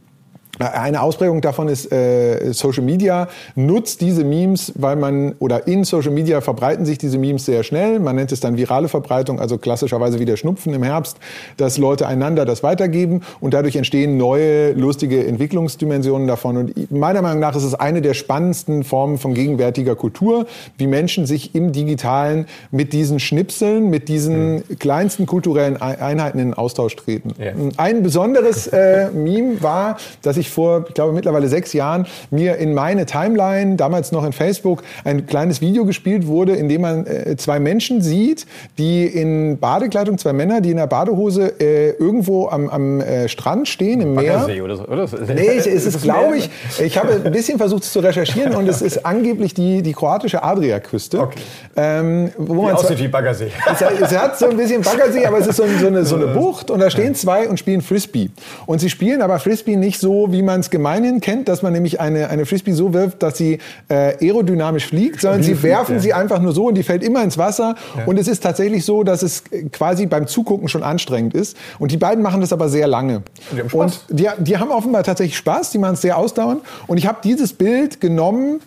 eine Ausprägung davon ist äh, Social Media nutzt diese Memes, weil man oder in Social Media verbreiten sich diese Memes sehr schnell. Man nennt es dann virale Verbreitung, also klassischerweise wie der Schnupfen im Herbst, dass Leute einander das weitergeben und dadurch entstehen neue lustige Entwicklungsdimensionen davon. Und meiner Meinung nach ist es eine der spannendsten Formen von gegenwärtiger Kultur, wie Menschen sich im Digitalen mit diesen Schnipseln, mit diesen mhm. kleinsten kulturellen Einheiten in Austausch treten. Ja. Ein besonderes äh, Meme war, dass ich vor, ich glaube mittlerweile sechs Jahren, mir in meine Timeline, damals noch in Facebook, ein kleines Video gespielt wurde, in dem man äh, zwei Menschen sieht, die in Badekleidung, zwei Männer, die in der Badehose äh, irgendwo am, am äh, Strand stehen, im Meer. Oder so, oder? Nee, es ist, ist glaube ich, ich habe ein bisschen versucht es zu recherchieren und es ist angeblich die, die kroatische Adriaküste. Okay. Ähm, wo man aussieht wie Baggersee. Es, es, hat so ein bisschen Baggersee, aber es ist so, so, eine, so eine Bucht und da stehen zwei und spielen Frisbee. Und sie spielen aber Frisbee nicht so, wie wie man es gemeinhin kennt, dass man nämlich eine, eine Frisbee so wirft, dass sie äh, aerodynamisch fliegt, sondern sie werfen ja. sie einfach nur so und die fällt immer ins Wasser. Ja. Und es ist tatsächlich so, dass es quasi beim Zugucken schon anstrengend ist. Und die beiden machen das aber sehr lange. Und die haben. Und die, die haben offenbar tatsächlich Spaß, die machen es sehr ausdauernd. Und ich habe dieses Bild genommen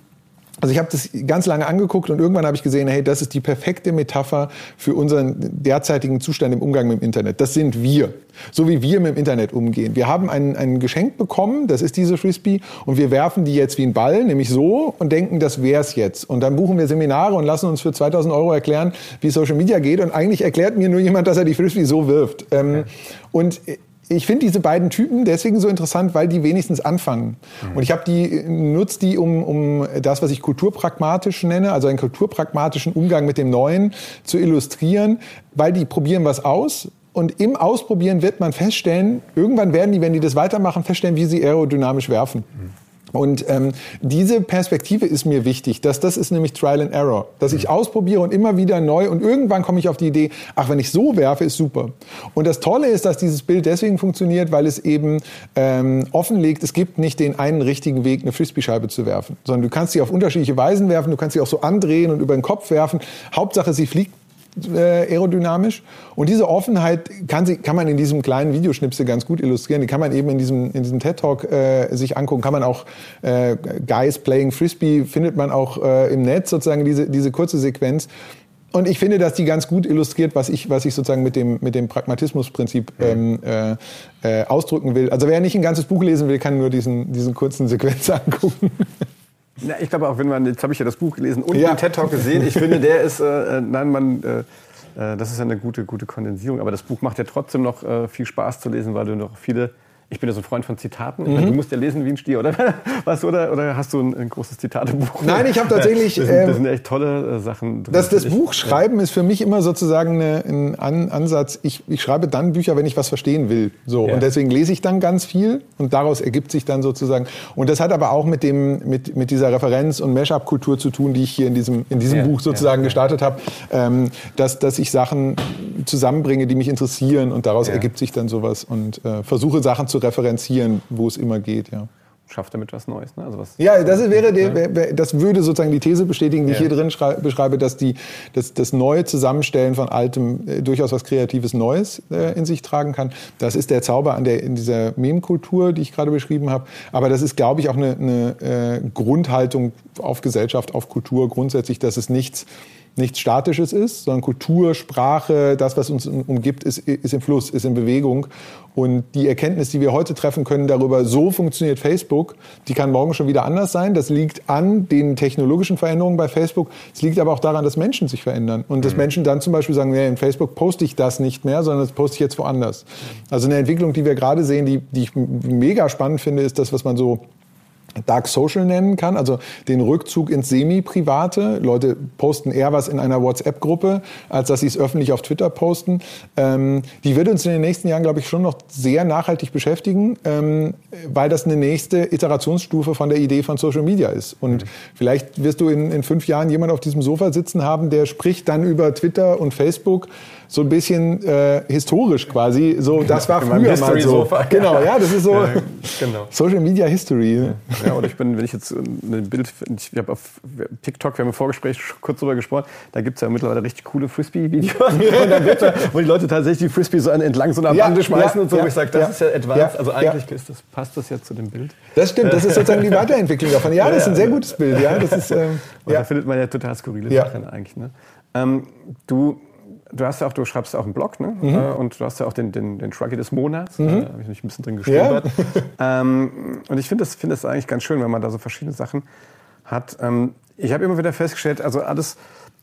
also ich habe das ganz lange angeguckt und irgendwann habe ich gesehen, hey, das ist die perfekte Metapher für unseren derzeitigen Zustand im Umgang mit dem Internet. Das sind wir, so wie wir mit dem Internet umgehen. Wir haben ein, ein Geschenk bekommen, das ist diese Frisbee, und wir werfen die jetzt wie ein Ball, nämlich so, und denken, das wär's jetzt. Und dann buchen wir Seminare und lassen uns für 2000 Euro erklären, wie Social Media geht. Und eigentlich erklärt mir nur jemand, dass er die Frisbee so wirft. Ähm, und ich finde diese beiden Typen deswegen so interessant, weil die wenigstens anfangen. Mhm. Und ich habe die nutze die, um, um das, was ich kulturpragmatisch nenne, also einen kulturpragmatischen Umgang mit dem Neuen zu illustrieren, weil die probieren was aus. Und im Ausprobieren wird man feststellen, irgendwann werden die, wenn die das weitermachen, feststellen, wie sie aerodynamisch werfen. Mhm. Und ähm, diese Perspektive ist mir wichtig, dass das ist nämlich Trial and Error, dass ich ausprobiere und immer wieder neu und irgendwann komme ich auf die Idee, ach, wenn ich so werfe, ist super. Und das Tolle ist, dass dieses Bild deswegen funktioniert, weil es eben ähm, offenlegt, es gibt nicht den einen richtigen Weg, eine Frisbee-Scheibe zu werfen, sondern du kannst sie auf unterschiedliche Weisen werfen, du kannst sie auch so andrehen und über den Kopf werfen. Hauptsache, sie fliegt äh, aerodynamisch. Und diese Offenheit kann, sie, kann man in diesem kleinen Videoschnipsel ganz gut illustrieren. Die kann man eben in diesem, in diesem TED-Talk äh, sich angucken. Kann man auch äh, Guys Playing Frisbee, findet man auch äh, im Netz sozusagen diese, diese kurze Sequenz. Und ich finde, dass die ganz gut illustriert, was ich, was ich sozusagen mit dem, mit dem Pragmatismusprinzip ähm, äh, äh, ausdrücken will. Also wer nicht ein ganzes Buch lesen will, kann nur diesen, diesen kurzen Sequenz angucken. Ja, ich glaube auch, wenn man, jetzt habe ich ja das Buch gelesen und ja. den TED Talk gesehen, ich finde, der ist, äh, nein, man, äh, äh, das ist eine gute, gute Kondensierung. Aber das Buch macht ja trotzdem noch äh, viel Spaß zu lesen, weil du noch viele ich bin ja so ein Freund von Zitaten. Mhm. Meine, du musst ja lesen wie ein Stier, oder? Was, oder, oder hast du ein, ein großes Zitatebuch? Nein, ich habe tatsächlich. Das sind, das ähm, sind, echt tolle äh, Sachen. Das, das Buch schreiben ja. ist für mich immer sozusagen eine, ein An Ansatz. Ich, ich schreibe dann Bücher, wenn ich was verstehen will. So. Ja. Und deswegen lese ich dann ganz viel und daraus ergibt sich dann sozusagen. Und das hat aber auch mit, dem, mit, mit dieser Referenz- und Mashup-Kultur zu tun, die ich hier in diesem, in diesem ja. Buch sozusagen gestartet habe. Ähm, dass, dass ich Sachen zusammenbringe, die mich interessieren und daraus ergibt sich dann sowas und äh, versuche Sachen zu referenzieren, wo es immer geht, ja. Schafft damit was Neues, ne? Also was, ja, das wäre, der, das würde sozusagen die These bestätigen, die ja. ich hier drin beschreibe, dass die, dass das neue Zusammenstellen von Altem äh, durchaus was Kreatives Neues äh, in sich tragen kann. Das ist der Zauber an der, in dieser Meme-Kultur, die ich gerade beschrieben habe. Aber das ist, glaube ich, auch eine, eine äh, Grundhaltung auf Gesellschaft, auf Kultur grundsätzlich, dass es nichts nichts Statisches ist, sondern Kultur, Sprache, das, was uns umgibt, ist, ist im Fluss, ist in Bewegung. Und die Erkenntnis, die wir heute treffen können darüber, so funktioniert Facebook, die kann morgen schon wieder anders sein. Das liegt an den technologischen Veränderungen bei Facebook. Es liegt aber auch daran, dass Menschen sich verändern. Und dass mhm. Menschen dann zum Beispiel sagen, nee, in Facebook poste ich das nicht mehr, sondern das poste ich jetzt woanders. Also eine Entwicklung, die wir gerade sehen, die, die ich mega spannend finde, ist das, was man so Dark Social nennen kann, also den Rückzug ins Semi-Private. Leute posten eher was in einer WhatsApp-Gruppe, als dass sie es öffentlich auf Twitter posten. Ähm, die wird uns in den nächsten Jahren, glaube ich, schon noch sehr nachhaltig beschäftigen, ähm, weil das eine nächste Iterationsstufe von der Idee von Social Media ist. Und mhm. vielleicht wirst du in, in fünf Jahren jemand auf diesem Sofa sitzen haben, der spricht dann über Twitter und Facebook so ein bisschen äh, historisch quasi. So, das war früher mal so. Genau, ja, das ist so ja, genau. Social Media History. Ne? Ja, oder ich bin, wenn ich jetzt ein Bild, ich habe auf TikTok, wir haben im Vorgespräch kurz drüber gesprochen, da gibt es ja mittlerweile richtig coole Frisbee-Videos, wo die Leute tatsächlich die Frisbee so entlang so einer ja, Bande schmeißen und so. Wo ich sage, das ist ja advanced. also eigentlich das, passt das ja zu dem Bild. Das stimmt, das ist sozusagen die Weiterentwicklung davon. Ja, das ist ein sehr gutes Bild. Ja, das ist, ähm, Da findet man ja total skurrile Sachen eigentlich. Ne? Ähm, du du hast ja auch, du schreibst ja auch einen Blog, ne? Mhm. Äh, und du hast ja auch den, den, den Shruggy des Monats. Mhm. Da habe ich mich ein bisschen drin gestöbert. Ja. ähm, und ich finde das, find das eigentlich ganz schön, wenn man da so verschiedene Sachen hat. Ähm, ich habe immer wieder festgestellt, also alles,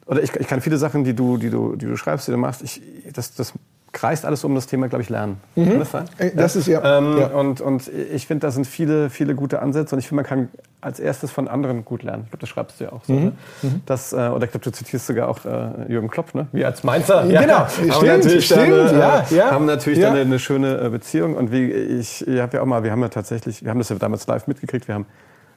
oder ich, ich kann viele Sachen, die du, die du, die du schreibst, die du machst, ich, das, das kreist alles um das Thema, glaube ich, Lernen. Mhm. Kann das sein? Äh, das ist ja. Ähm, ja. Und, und ich finde, da sind viele, viele gute Ansätze und ich finde, man kann als erstes von anderen gut lernen. Ich glaube, das schreibst du ja auch so. Mhm. Ne? Mhm. Das, äh, oder ich glaube, du zitierst sogar auch äh, Jürgen Klopp, ne? Wie als Mainzer. Ja, genau, haben stimmt, natürlich stimmt, dann, äh, ja, ja. Haben natürlich ja. dann eine, schöne äh, Beziehung und wie ich, ich habe ja auch mal, wir haben ja tatsächlich, wir haben das ja damals live mitgekriegt, wir haben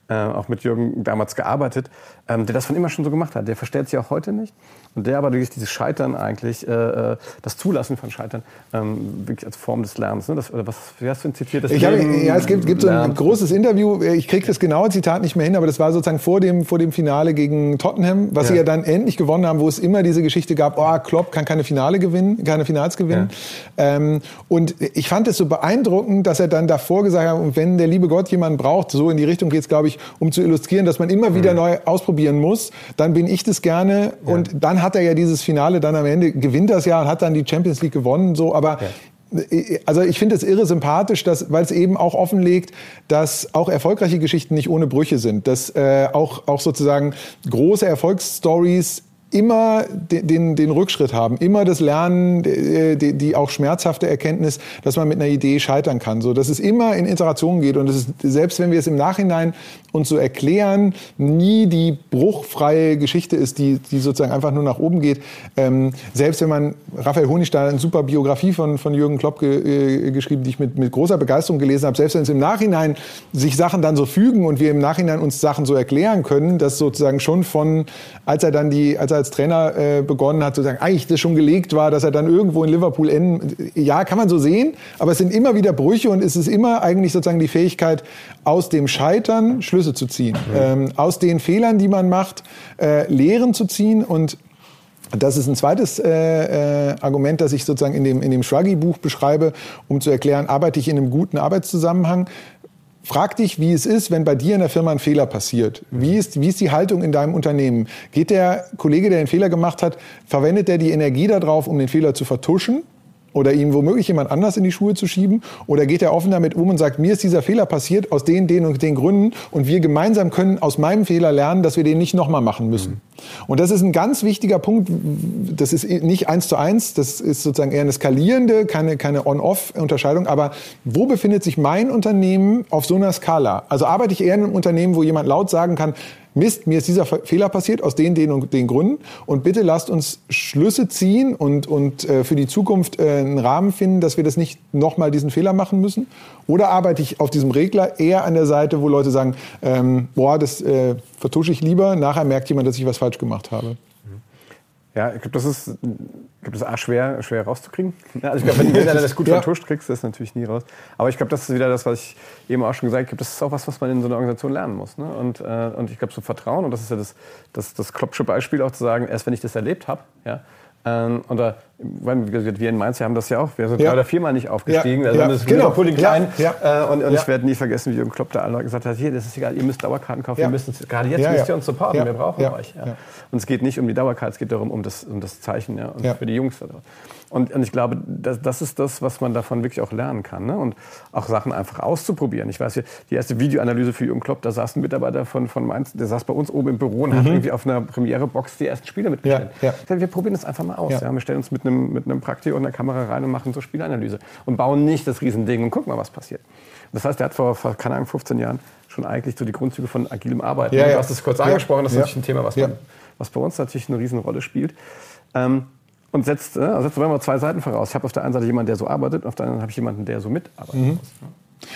äh, auch mit Jürgen damals gearbeitet, ähm, der das von immer schon so gemacht hat. Der verstellt sich auch heute nicht. Und der aber durch dieses Scheitern eigentlich, äh, äh, das Zulassen von Scheitern, ähm, wirklich als Form des Lernens. Ne? Das, oder was, wie hast du ein zitiert? Ich hab, ja, es gibt, gibt so ein großes Interview, ich kriege das genaue Zitat nicht mehr hin, aber das war sozusagen vor dem, vor dem Finale gegen Tottenham, was ja. sie ja dann endlich gewonnen haben, wo es immer diese Geschichte gab, oh, Klopp kann keine Finale gewinnen, keine Finals gewinnen. Ja. Ähm, und ich fand es so beeindruckend, dass er dann davor gesagt hat, und wenn der liebe Gott jemanden braucht, so in die Richtung geht es, glaube ich, um zu illustrieren, dass man immer wieder mhm. neu ausprobieren muss, dann bin ich das gerne und dann hat er ja dieses Finale dann am Ende, gewinnt das ja und hat dann die Champions League gewonnen, so, aber ja. also ich finde es irre sympathisch, dass, weil es eben auch offenlegt, dass auch erfolgreiche Geschichten nicht ohne Brüche sind, dass äh, auch, auch sozusagen große Erfolgsstories immer den, den, Rückschritt haben, immer das Lernen, die, die auch schmerzhafte Erkenntnis, dass man mit einer Idee scheitern kann. So, dass es immer in Iteration geht und es ist, selbst wenn wir es im Nachhinein uns so erklären, nie die bruchfreie Geschichte ist, die, die sozusagen einfach nur nach oben geht. Ähm, selbst wenn man, Raphael Honigstein eine super Biografie von, von Jürgen Klopp ge, äh, geschrieben, die ich mit, mit großer Begeisterung gelesen habe, selbst wenn es im Nachhinein sich Sachen dann so fügen und wir im Nachhinein uns Sachen so erklären können, dass sozusagen schon von, als er dann die, als er als Trainer äh, begonnen hat, zu sagen, eigentlich das schon gelegt war, dass er dann irgendwo in Liverpool enden. Ja, kann man so sehen, aber es sind immer wieder Brüche und es ist immer eigentlich sozusagen die Fähigkeit, aus dem Scheitern Schlüsse zu ziehen, mhm. ähm, aus den Fehlern, die man macht, äh, Lehren zu ziehen und das ist ein zweites äh, äh, Argument, das ich sozusagen in dem, in dem Shruggy-Buch beschreibe, um zu erklären, arbeite ich in einem guten Arbeitszusammenhang. Frag dich, wie es ist, wenn bei dir in der Firma ein Fehler passiert. Wie ist, wie ist die Haltung in deinem Unternehmen? Geht der Kollege, der den Fehler gemacht hat, verwendet der die Energie darauf, um den Fehler zu vertuschen? Oder ihm womöglich jemand anders in die Schuhe zu schieben? Oder geht er offen damit um und sagt, mir ist dieser Fehler passiert aus den, den und den Gründen und wir gemeinsam können aus meinem Fehler lernen, dass wir den nicht nochmal machen müssen? Mhm. Und das ist ein ganz wichtiger Punkt. Das ist nicht eins zu eins, das ist sozusagen eher eine skalierende, keine, keine On-Off-Unterscheidung. Aber wo befindet sich mein Unternehmen auf so einer Skala? Also arbeite ich eher in einem Unternehmen, wo jemand laut sagen kann, Mist, mir ist dieser Fehler passiert aus den, den und den Gründen und bitte lasst uns Schlüsse ziehen und, und äh, für die Zukunft äh, einen Rahmen finden, dass wir das nicht nochmal diesen Fehler machen müssen? Oder arbeite ich auf diesem Regler eher an der Seite, wo Leute sagen, ähm, boah, das äh, vertusche ich lieber, nachher merkt jemand, dass ich was falsch gemacht habe? Ja, ich glaube, das ist, glaub, das ist A, schwer, schwer rauszukriegen. Also ich glaube, wenn, wenn du das gut ja. vertuscht kriegst, das natürlich nie raus. Aber ich glaube, das ist wieder das, was ich eben auch schon gesagt habe. Das ist auch was, was man in so einer Organisation lernen muss. Ne? Und, äh, und ich glaube, so Vertrauen, und das ist ja das, das, das Kloppsche Beispiel auch zu sagen, erst wenn ich das erlebt habe, ja, Ähm, oder wir in Mainz wir haben das ja auch, wir sind Ja. drei oder viermal nicht aufgestiegen. Ja, Also ja, das genau. In klein. Ja, Äh, und und ich werde nie vergessen, wie Jürgen Klopp da einmal gesagt hat, hier, das ist egal, ihr müsst Dauerkarten kaufen, wir müssen gerade jetzt müsst ihr uns supporten, wir brauchen euch. Und es geht nicht um die Dauerkarte, es geht darum, um das, um das Zeichen und für die Jungs. Und, und ich glaube, das, das ist das, was man davon wirklich auch lernen kann. Ne? Und auch Sachen einfach auszuprobieren. Ich weiß, die erste Videoanalyse für Jürgen Klopp, da saß ein Mitarbeiter von, von Mainz, der saß bei uns oben im Büro und hat irgendwie auf einer Premiere-Box die ersten Spiele mitgestellt. Mhm. Ja, ja. Sag, Wir probieren das einfach mal aus. Ja. Wir stellen uns mit einem, mit einem Praktiker und einer Kamera rein und machen so Spielanalyse. Und bauen nicht das Riesending und gucken mal, was passiert. Das heißt, er hat vor, vor keine Ahnung, 15 Jahren schon eigentlich so die Grundzüge von agilem Arbeiten. Ja, du ja. hast es kurz angesprochen, das ist natürlich ein Thema, was, man, was bei uns natürlich eine Riesenrolle spielt. Ähm, und setzt, äh, also setzt immer zwei Seiten voraus. Ich habe auf der einen Seite jemanden, der so arbeitet, auf der anderen habe ich jemanden, der so mitarbeiten Mhm. muss.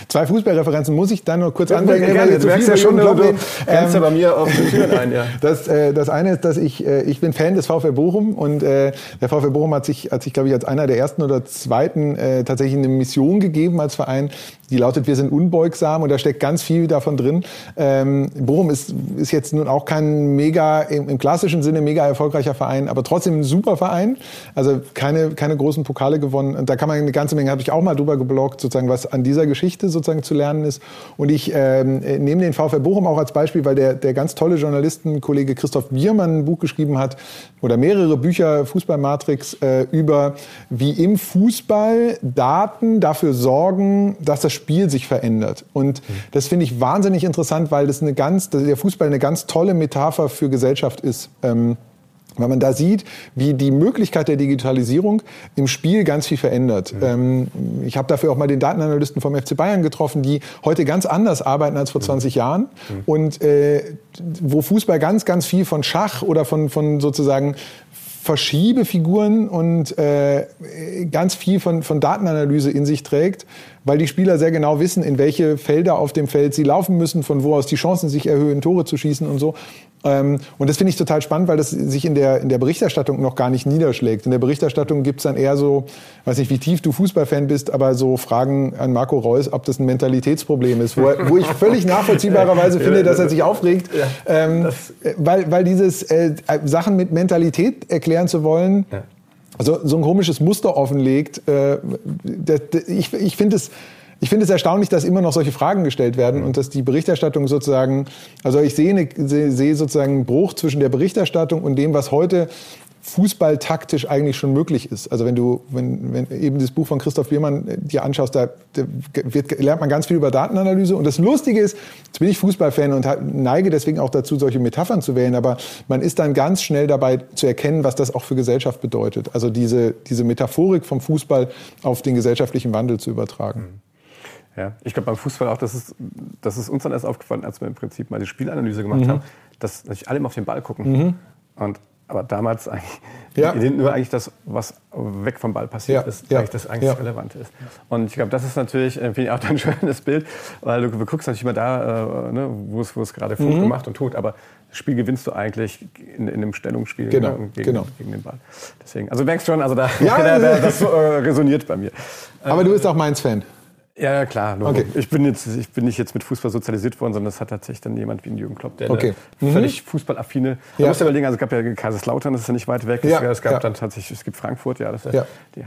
Zwei Fußballreferenzen muss ich dann noch kurz Ja, anbringen. gerne. zu merkst ja schon, du, du rennst ja Ähm, bei mir auf die Türen ein. Ja. Das, äh, das eine ist, dass ich, äh, ich bin Fan des VfL Bochum und äh, der VfL Bochum hat sich, hat sich glaube ich, als einer der ersten oder zweiten äh, tatsächlich eine Mission gegeben als Verein, die lautet, wir sind unbeugsam und da steckt ganz viel davon drin. Ähm, Bochum ist, ist jetzt nun auch kein mega, im, im klassischen Sinne mega erfolgreicher Verein, aber trotzdem ein super Verein. Also keine, keine großen Pokale gewonnen. Und da kann man eine ganze Menge, habe ich auch mal drüber geblockt, sozusagen, was an dieser Geschichte sozusagen zu lernen ist. Und ich ähm, nehme den VfL Bochum auch als Beispiel, weil der, der ganz tolle Journalistenkollege Christoph Biermann ein Buch geschrieben hat oder mehrere Bücher, Fußballmatrix, äh, über wie im Fußball Daten dafür sorgen, dass das Spiel sich verändert. Und das finde ich wahnsinnig interessant, weil das eine ganz, der Fußball eine ganz tolle Metapher für Gesellschaft ist. Ähm, weil man da sieht, wie die Möglichkeit der Digitalisierung im Spiel ganz viel verändert. Ähm, ich habe dafür auch mal den Datenanalysten vom FC Bayern getroffen, die heute ganz anders arbeiten als vor 20 Jahren. Und äh, wo Fußball ganz, ganz viel von Schach oder von, von sozusagen Verschiebefiguren und äh, ganz viel von, von Datenanalyse in sich trägt, weil die Spieler sehr genau wissen, in welche Felder auf dem Feld sie laufen müssen, von wo aus die Chancen sich erhöhen, Tore zu schießen und so. Ähm, und das finde ich total spannend, weil das sich in der, in der Berichterstattung noch gar nicht niederschlägt. In der Berichterstattung gibt's dann eher so, weiß nicht, wie tief du Fußballfan bist, aber so Fragen an Marco Reus, ob das ein Mentalitätsproblem ist, wo, er, wo ich völlig nachvollziehbarerweise finde, dass er sich aufregt, ähm, weil, weil dieses äh, Sachen mit Mentalität erklären zu wollen, also so ein komisches Muster offenlegt. Äh, ich ich finde es, ich finde es erstaunlich, dass immer noch solche Fragen gestellt werden und dass die Berichterstattung sozusagen, also ich sehe, eine, sehe sozusagen einen Bruch zwischen der Berichterstattung und dem, was heute fußballtaktisch eigentlich schon möglich ist. Also wenn du, wenn, wenn eben das Buch von Christoph Biermann äh, dir anschaust, da, da wird, lernt man ganz viel über Datenanalyse. Und das Lustige ist, jetzt bin ich Fußballfan und neige deswegen auch dazu, solche Metaphern zu wählen, aber man ist dann ganz schnell dabei zu erkennen, was das auch für Gesellschaft bedeutet. Also diese, diese Metaphorik vom Fußball auf den gesellschaftlichen Wandel zu übertragen. Ja, ich glaube beim Fußball auch, das ist, das ist uns dann erst aufgefallen, als wir im Prinzip mal die Spielanalyse gemacht Mhm. haben, dass natürlich alle immer auf den Ball gucken. Und, aber damals eigentlich Ja. nur eigentlich das, was weg vom Ball passiert Ja, ist, ja, eigentlich das eigentlich ja. Relevante ist. Und ich glaube, das ist natürlich äh, finde ich auch ein schönes Bild, weil du, du guckst natürlich immer da, äh, ne, wo es gerade Mhm. Funk gemacht und tut, aber das Spiel gewinnst du eigentlich in, in einem Stellungsspiel Genau, gegen, genau. gegen den Ball. Deswegen, also du merkst schon, also da, Ja, da, da, das äh, resoniert bei mir. Aber du bist auch Mainz-Fan. Ja, ja, klar. Logo. Okay. Ich, bin jetzt, ich bin nicht jetzt mit Fußball sozialisiert worden, sondern das hat tatsächlich dann jemand wie ein Jürgen Klopp, der Okay. eine völlig fußballaffine. Ja. Man muss ja überlegen, also es gab ja Kaiserslautern, das ist ja nicht weit weg. Ja, Es gab ja. dann tatsächlich, es gibt Frankfurt, ja, das ist Ja. die Ja.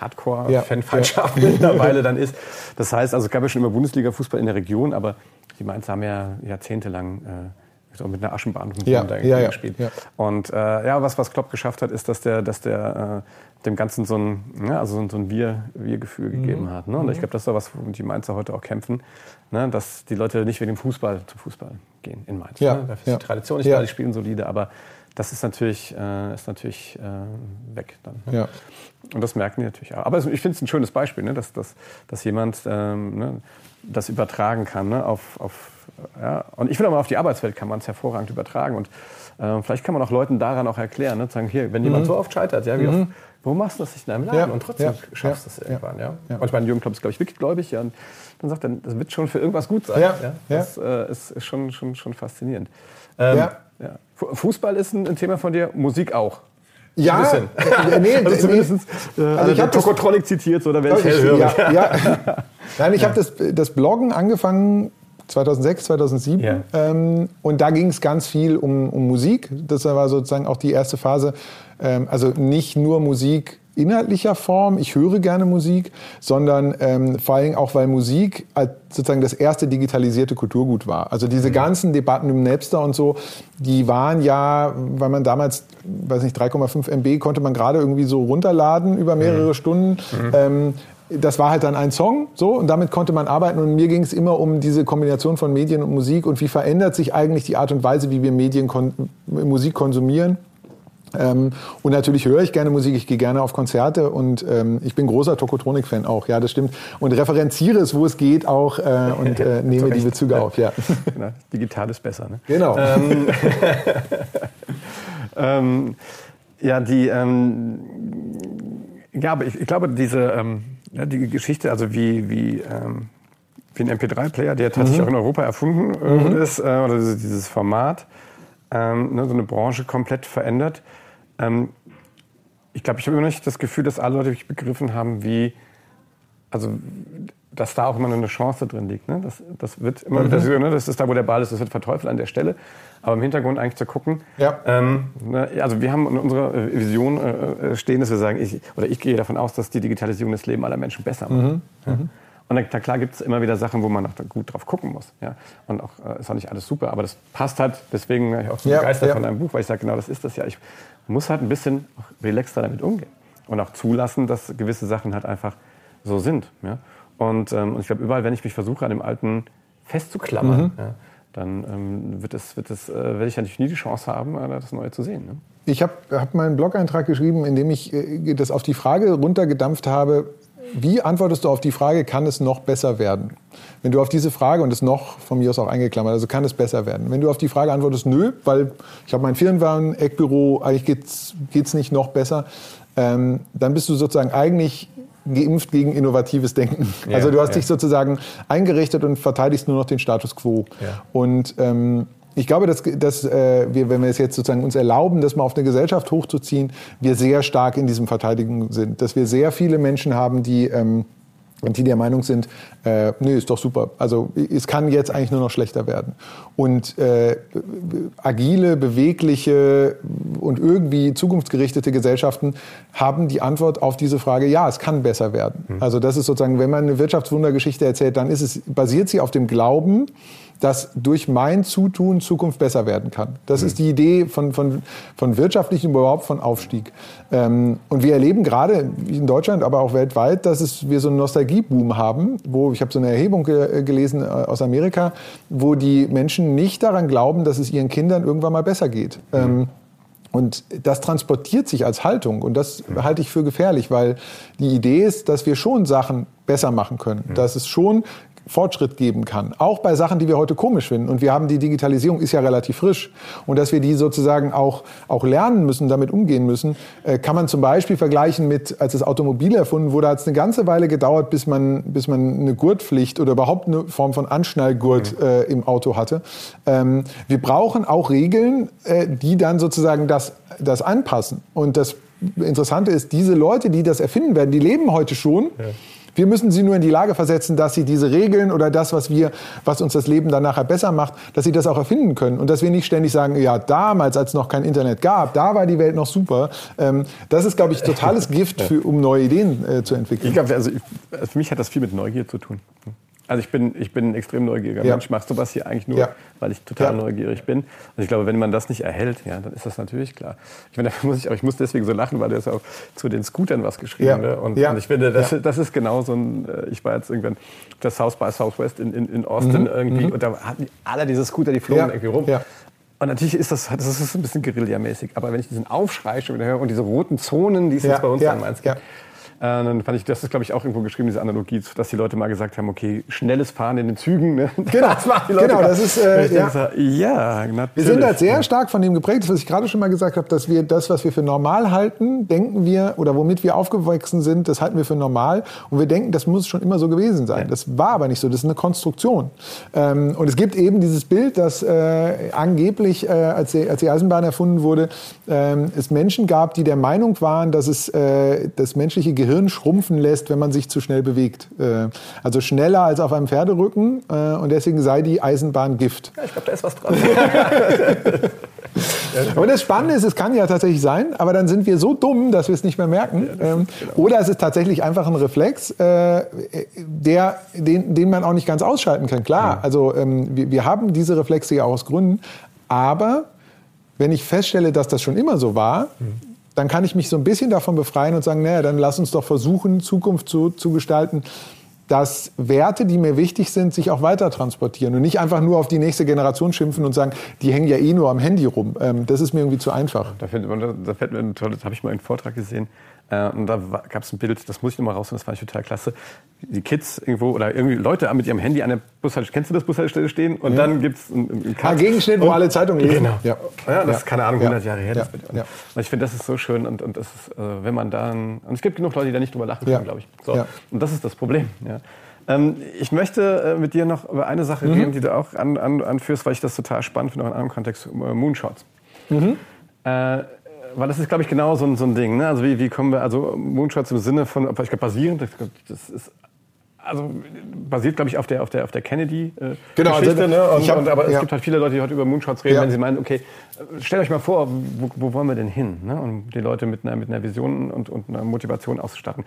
Hardcore-Fanfeindschaft mittlerweile dann ist. Das heißt, also es gab ja schon immer Bundesliga-Fußball in der Region, aber die Mainz haben ja jahrzehntelang äh, so mit einer Aschenbahn und Ja, ja, ja, gespielt. ja. Und äh, ja, was, was Klopp geschafft hat, ist, dass der, dass der äh, dem Ganzen so ein, ja, also so ein- Wir- Wir-Gefühl gegeben hat. Ne? Und ich glaube, das ist so was, womit die Mainzer heute auch kämpfen, ne? dass die Leute nicht wegen dem Fußball zum Fußball gehen in Mainz. Ja, Ne? Dafür ist ja. die Tradition nicht Ja. da, die spielen solide, aber das ist natürlich, äh, ist natürlich äh, weg dann. Ne? Ja. Und das merken die natürlich auch. Aber ich finde es ein schönes Beispiel, ne? dass, dass, dass jemand ähm, ne? das übertragen kann ne? auf, auf ja. Und ich finde auch mal auf die Arbeitswelt kann man es hervorragend übertragen. Und äh, vielleicht kann man auch Leuten daran auch erklären, ne? sagen, hier, wenn jemand so oft scheitert, ja, wie oft, warum machst du das nicht in deinem Laden. Ja, und trotzdem ja, schaffst du ja, es irgendwann. Ja. ja. Und ich meine, Jürgen Klopp ist, glaube ich, wirklich gläubig. Ja, und dann sagt er, das wird schon für irgendwas gut sein. Ja, Das äh, ist, ist schon, schon, schon faszinierend. Ähm, Ja. ja. Fu- Fußball ist ein, ein Thema von dir, Musik auch. Ja, äh, nee, Also nee, zumindest äh, Also ich hab das- Tokotronic zitiert, so, da werde ich ich, hellhörig. ja, ja. Nein, ich habe das, das Bloggen angefangen 2006, 2007. Ja. Ähm, und da ging es ganz viel um, um Musik. Das war sozusagen auch die erste Phase. Ähm, also nicht nur Musik inhaltlicher Form, ich höre gerne Musik, sondern ähm, vor allem auch, weil Musik als sozusagen das erste digitalisierte Kulturgut war. Also diese ganzen Debatten im Napster und so, die waren ja, weil man damals, weiß nicht, 3,5 MB konnte man gerade irgendwie so runterladen über mehrere Stunden. Ähm, das war halt dann ein Song, so, und damit konnte man arbeiten. Und mir ging es immer um diese Kombination von Medien und Musik und wie verändert sich eigentlich die Art und Weise, wie wir Medien Musik konsumieren. Ähm, und natürlich höre ich gerne Musik, ich gehe gerne auf Konzerte und ähm, ich bin großer Tokotronik-Fan auch, ja, das stimmt. Und referenziere es, wo es geht, auch äh, und äh, nehme die Recht. Bezüge auf, ja. Genau, digital ist besser. Ne? Genau. Ähm, ähm, ja, die, ähm, ja, aber ich, ich glaube, diese ähm, ja, die Geschichte, also wie, wie, ähm, wie ein MP3-Player, der tatsächlich auch in Europa erfunden äh, ist, äh, oder dieses, Format, ähm, ne, so eine Branche komplett verändert. Ähm, ich glaube, ich habe immer noch nicht das Gefühl, dass alle Leute begriffen haben, wie, also, dass da auch immer eine Chance drin liegt. Ne? Das, das wird immer wieder so, ne? das ist da, wo der Ball ist, das wird verteufelt an der Stelle. Aber im Hintergrund eigentlich zu gucken. Ja. Ähm, ne, also wir haben in unserer äh, Vision äh, stehen, dass wir sagen, ich, oder ich gehe davon aus, dass die Digitalisierung das Leben aller Menschen besser macht. Ja. Und dann, klar gibt es immer wieder Sachen, wo man noch gut drauf gucken muss. Ja? Und auch äh, ist auch nicht alles super, aber das passt halt. Deswegen bin ich auch so Ja, begeistert von deinem Buch, weil ich sage, genau das ist das ja. Ich muss halt ein bisschen relaxter damit umgehen und auch zulassen, dass gewisse Sachen halt einfach so sind. Ja? Und, ähm, und ich glaube, überall, wenn ich mich versuche, an dem Alten festzuklammern, ja, dann ähm, wird es, wird es, äh, werde ich natürlich nie die Chance haben, äh, das Neue zu sehen. Ne? Ich habe hab meinen Blog-Eintrag geschrieben, in dem ich äh, das auf die Frage runtergedampft habe, wie antwortest du auf die Frage, kann es noch besser werden? Wenn du auf diese Frage, und das noch von mir aus auch eingeklammert, also kann es besser werden? Wenn du auf die Frage antwortest, nö, weil ich habe mein Firmenwagen, Eckbüro, eigentlich geht's geht's nicht noch besser, ähm, dann bist du sozusagen eigentlich geimpft gegen innovatives Denken. Ja, also du hast ja. dich sozusagen eingerichtet und verteidigst nur noch den Status quo. Ja. Und ähm, ich glaube, dass, dass äh, wir, wenn wir es jetzt sozusagen uns erlauben, das mal auf eine Gesellschaft hochzuziehen, wir sehr stark in diesem Verteidigen sind. Dass wir sehr viele Menschen haben, die, ähm, die der Meinung sind, äh, nee, ist doch super. Also es kann jetzt eigentlich nur noch schlechter werden. Und äh, agile, bewegliche und irgendwie zukunftsgerichtete Gesellschaften haben die Antwort auf diese Frage, ja, es kann besser werden. Also das ist sozusagen, wenn man eine Wirtschaftswundergeschichte erzählt, dann ist es, basiert sie auf dem Glauben, dass durch mein Zutun Zukunft besser werden kann. Das ist die Idee von, von, von wirtschaftlichem, überhaupt von Aufstieg. Ähm, und wir erleben gerade in Deutschland, aber auch weltweit, dass es, wir so einen Nostalgieboom haben, wo ich habe so eine Erhebung ge gelesen äh, aus Amerika, wo die Menschen nicht daran glauben, dass es ihren Kindern irgendwann mal besser geht. Ähm, und das transportiert sich als Haltung und das halte ich für gefährlich, weil die Idee ist, dass wir schon Sachen besser machen können, dass es schon Fortschritt geben kann, auch bei Sachen, die wir heute komisch finden. Und wir haben die Digitalisierung ist ja relativ frisch und dass wir die sozusagen auch auch lernen müssen, damit umgehen müssen, äh, kann man zum Beispiel vergleichen mit, als das Automobil erfunden wurde, hat es eine ganze Weile gedauert, bis man bis man eine Gurtpflicht oder überhaupt eine Form von Anschnallgurt äh, im Auto hatte. Ähm, wir brauchen auch Regeln, äh, die dann sozusagen das das anpassen. Und das Interessante ist, diese Leute, die das erfinden werden, die leben heute schon. Wir müssen sie nur in die Lage versetzen, dass sie diese Regeln oder das, was wir, was uns das Leben dann nachher besser macht, dass sie das auch erfinden können und dass wir nicht ständig sagen, ja damals, als es noch kein Internet gab, da war die Welt noch super. Ähm, das ist, glaube ich, totales Gift, für, um neue Ideen äh, zu entwickeln. Ich glaube, also also für mich hat das viel mit Neugier zu tun. Also ich bin, ich bin ein extrem neugieriger Ja. Mensch, mache sowas hier eigentlich nur, Ja. weil ich total Ja. neugierig bin. Und ich glaube, wenn man das nicht erhält, ja, dann ist das natürlich klar. Ich, meine, muss ich, aber ich muss deswegen so lachen, weil du hast auch zu den Scootern was geschrieben. Ne? Und, und ich finde, das, das ist genau so ein, äh, ich war jetzt irgendwann auf der South by Southwest in, in, in Austin irgendwie und da hatten alle diese Scooter, die flogen Mhm. Irgendwie rum. Und natürlich ist das, das ist ein bisschen Guerillamäßig. Aber wenn ich diesen Aufschrei schon wieder höre und diese roten Zonen, die es jetzt bei uns ja, am Mainz gibt, dann fand ich, das ist, glaube ich, auch irgendwo geschrieben, diese Analogie, dass die Leute mal gesagt haben, okay, schnelles Fahren in den Zügen. Ne? Genau, das machen die Leute genau, das ist, äh, ich denke ja. ja, natürlich. Wir sind halt sehr stark von dem geprägt, was ich gerade schon mal gesagt habe, dass wir das, was wir für normal halten, denken wir oder womit wir aufgewachsen sind, das halten wir für normal und wir denken, das muss schon immer so gewesen sein. Das war aber nicht so, das ist eine Konstruktion. Ähm, und es gibt eben dieses Bild, dass äh, angeblich, äh, als, die, als die Eisenbahn erfunden wurde, ähm, es Menschen gab, die der Meinung waren, dass es äh, das menschliche Gehirn Gehirn schrumpfen lässt, wenn man sich zu schnell bewegt. Äh, also schneller als auf einem Pferderücken äh, und deswegen sei die Eisenbahn Gift. Ja, ich glaube, da ist was dran. Aber das Spannende ist, es kann ja tatsächlich sein, aber dann sind wir so dumm, dass wir es nicht mehr merken. Ähm, oder es ist tatsächlich einfach ein Reflex, äh, der, den, den man auch nicht ganz ausschalten kann. Klar, also ähm, wir, wir haben diese Reflexe ja aus Gründen, aber wenn ich feststelle, dass das schon immer so war, dann kann ich mich so ein bisschen davon befreien und sagen, naja, dann lass uns doch versuchen, Zukunft zu, zu gestalten, dass Werte, die mir wichtig sind, sich auch weiter transportieren und nicht einfach nur auf die nächste Generation schimpfen und sagen, die hängen ja eh nur am Handy rum. Ähm, das ist mir irgendwie zu einfach. Da, fällt, da fällt mir ein tolles, habe ich mal einen Vortrag gesehen, und da gab es ein Bild, das muss ich nochmal rausholen, das fand ich total klasse. Die Kids irgendwo oder irgendwie Leute mit ihrem Handy an der Bushaltestelle, kennst du das Bushaltestelle stehen? Und ja. dann gibt es einen, einen ah, Gegenschnitt, wo alle Zeitungen lesen. Genau. Ja. ja das ist keine Ahnung, 100 Jahre her. Und ich finde, das ist so schön und, und das ist, äh, wenn man dann, und es gibt genug Leute, die da nicht drüber lachen können, glaube ich. So. Und das ist das Problem. Ähm, ich möchte äh, mit dir noch über eine Sache mhm. reden, die du auch an, an, anführst, weil ich das total spannend finde, auch in einem Kontext, äh, Moonshots. Mhm. Äh, weil das ist, glaube ich, genau so ein, so ein Ding. Ne? Also wie, wie kommen wir, also Moonshots im Sinne von, ich glaube, basierend, das ist also basiert, glaube ich, auf der, auf der, auf der Kennedy-Geschichte. Äh, genau, also, ne? und, hab, und, aber es gibt halt viele Leute, die heute über Moonshots reden, ja. wenn sie meinen, okay, stellt euch mal vor, wo, wo wollen wir denn hin? Ne? Und die Leute mit einer, mit einer Vision und, und einer Motivation auszustatten.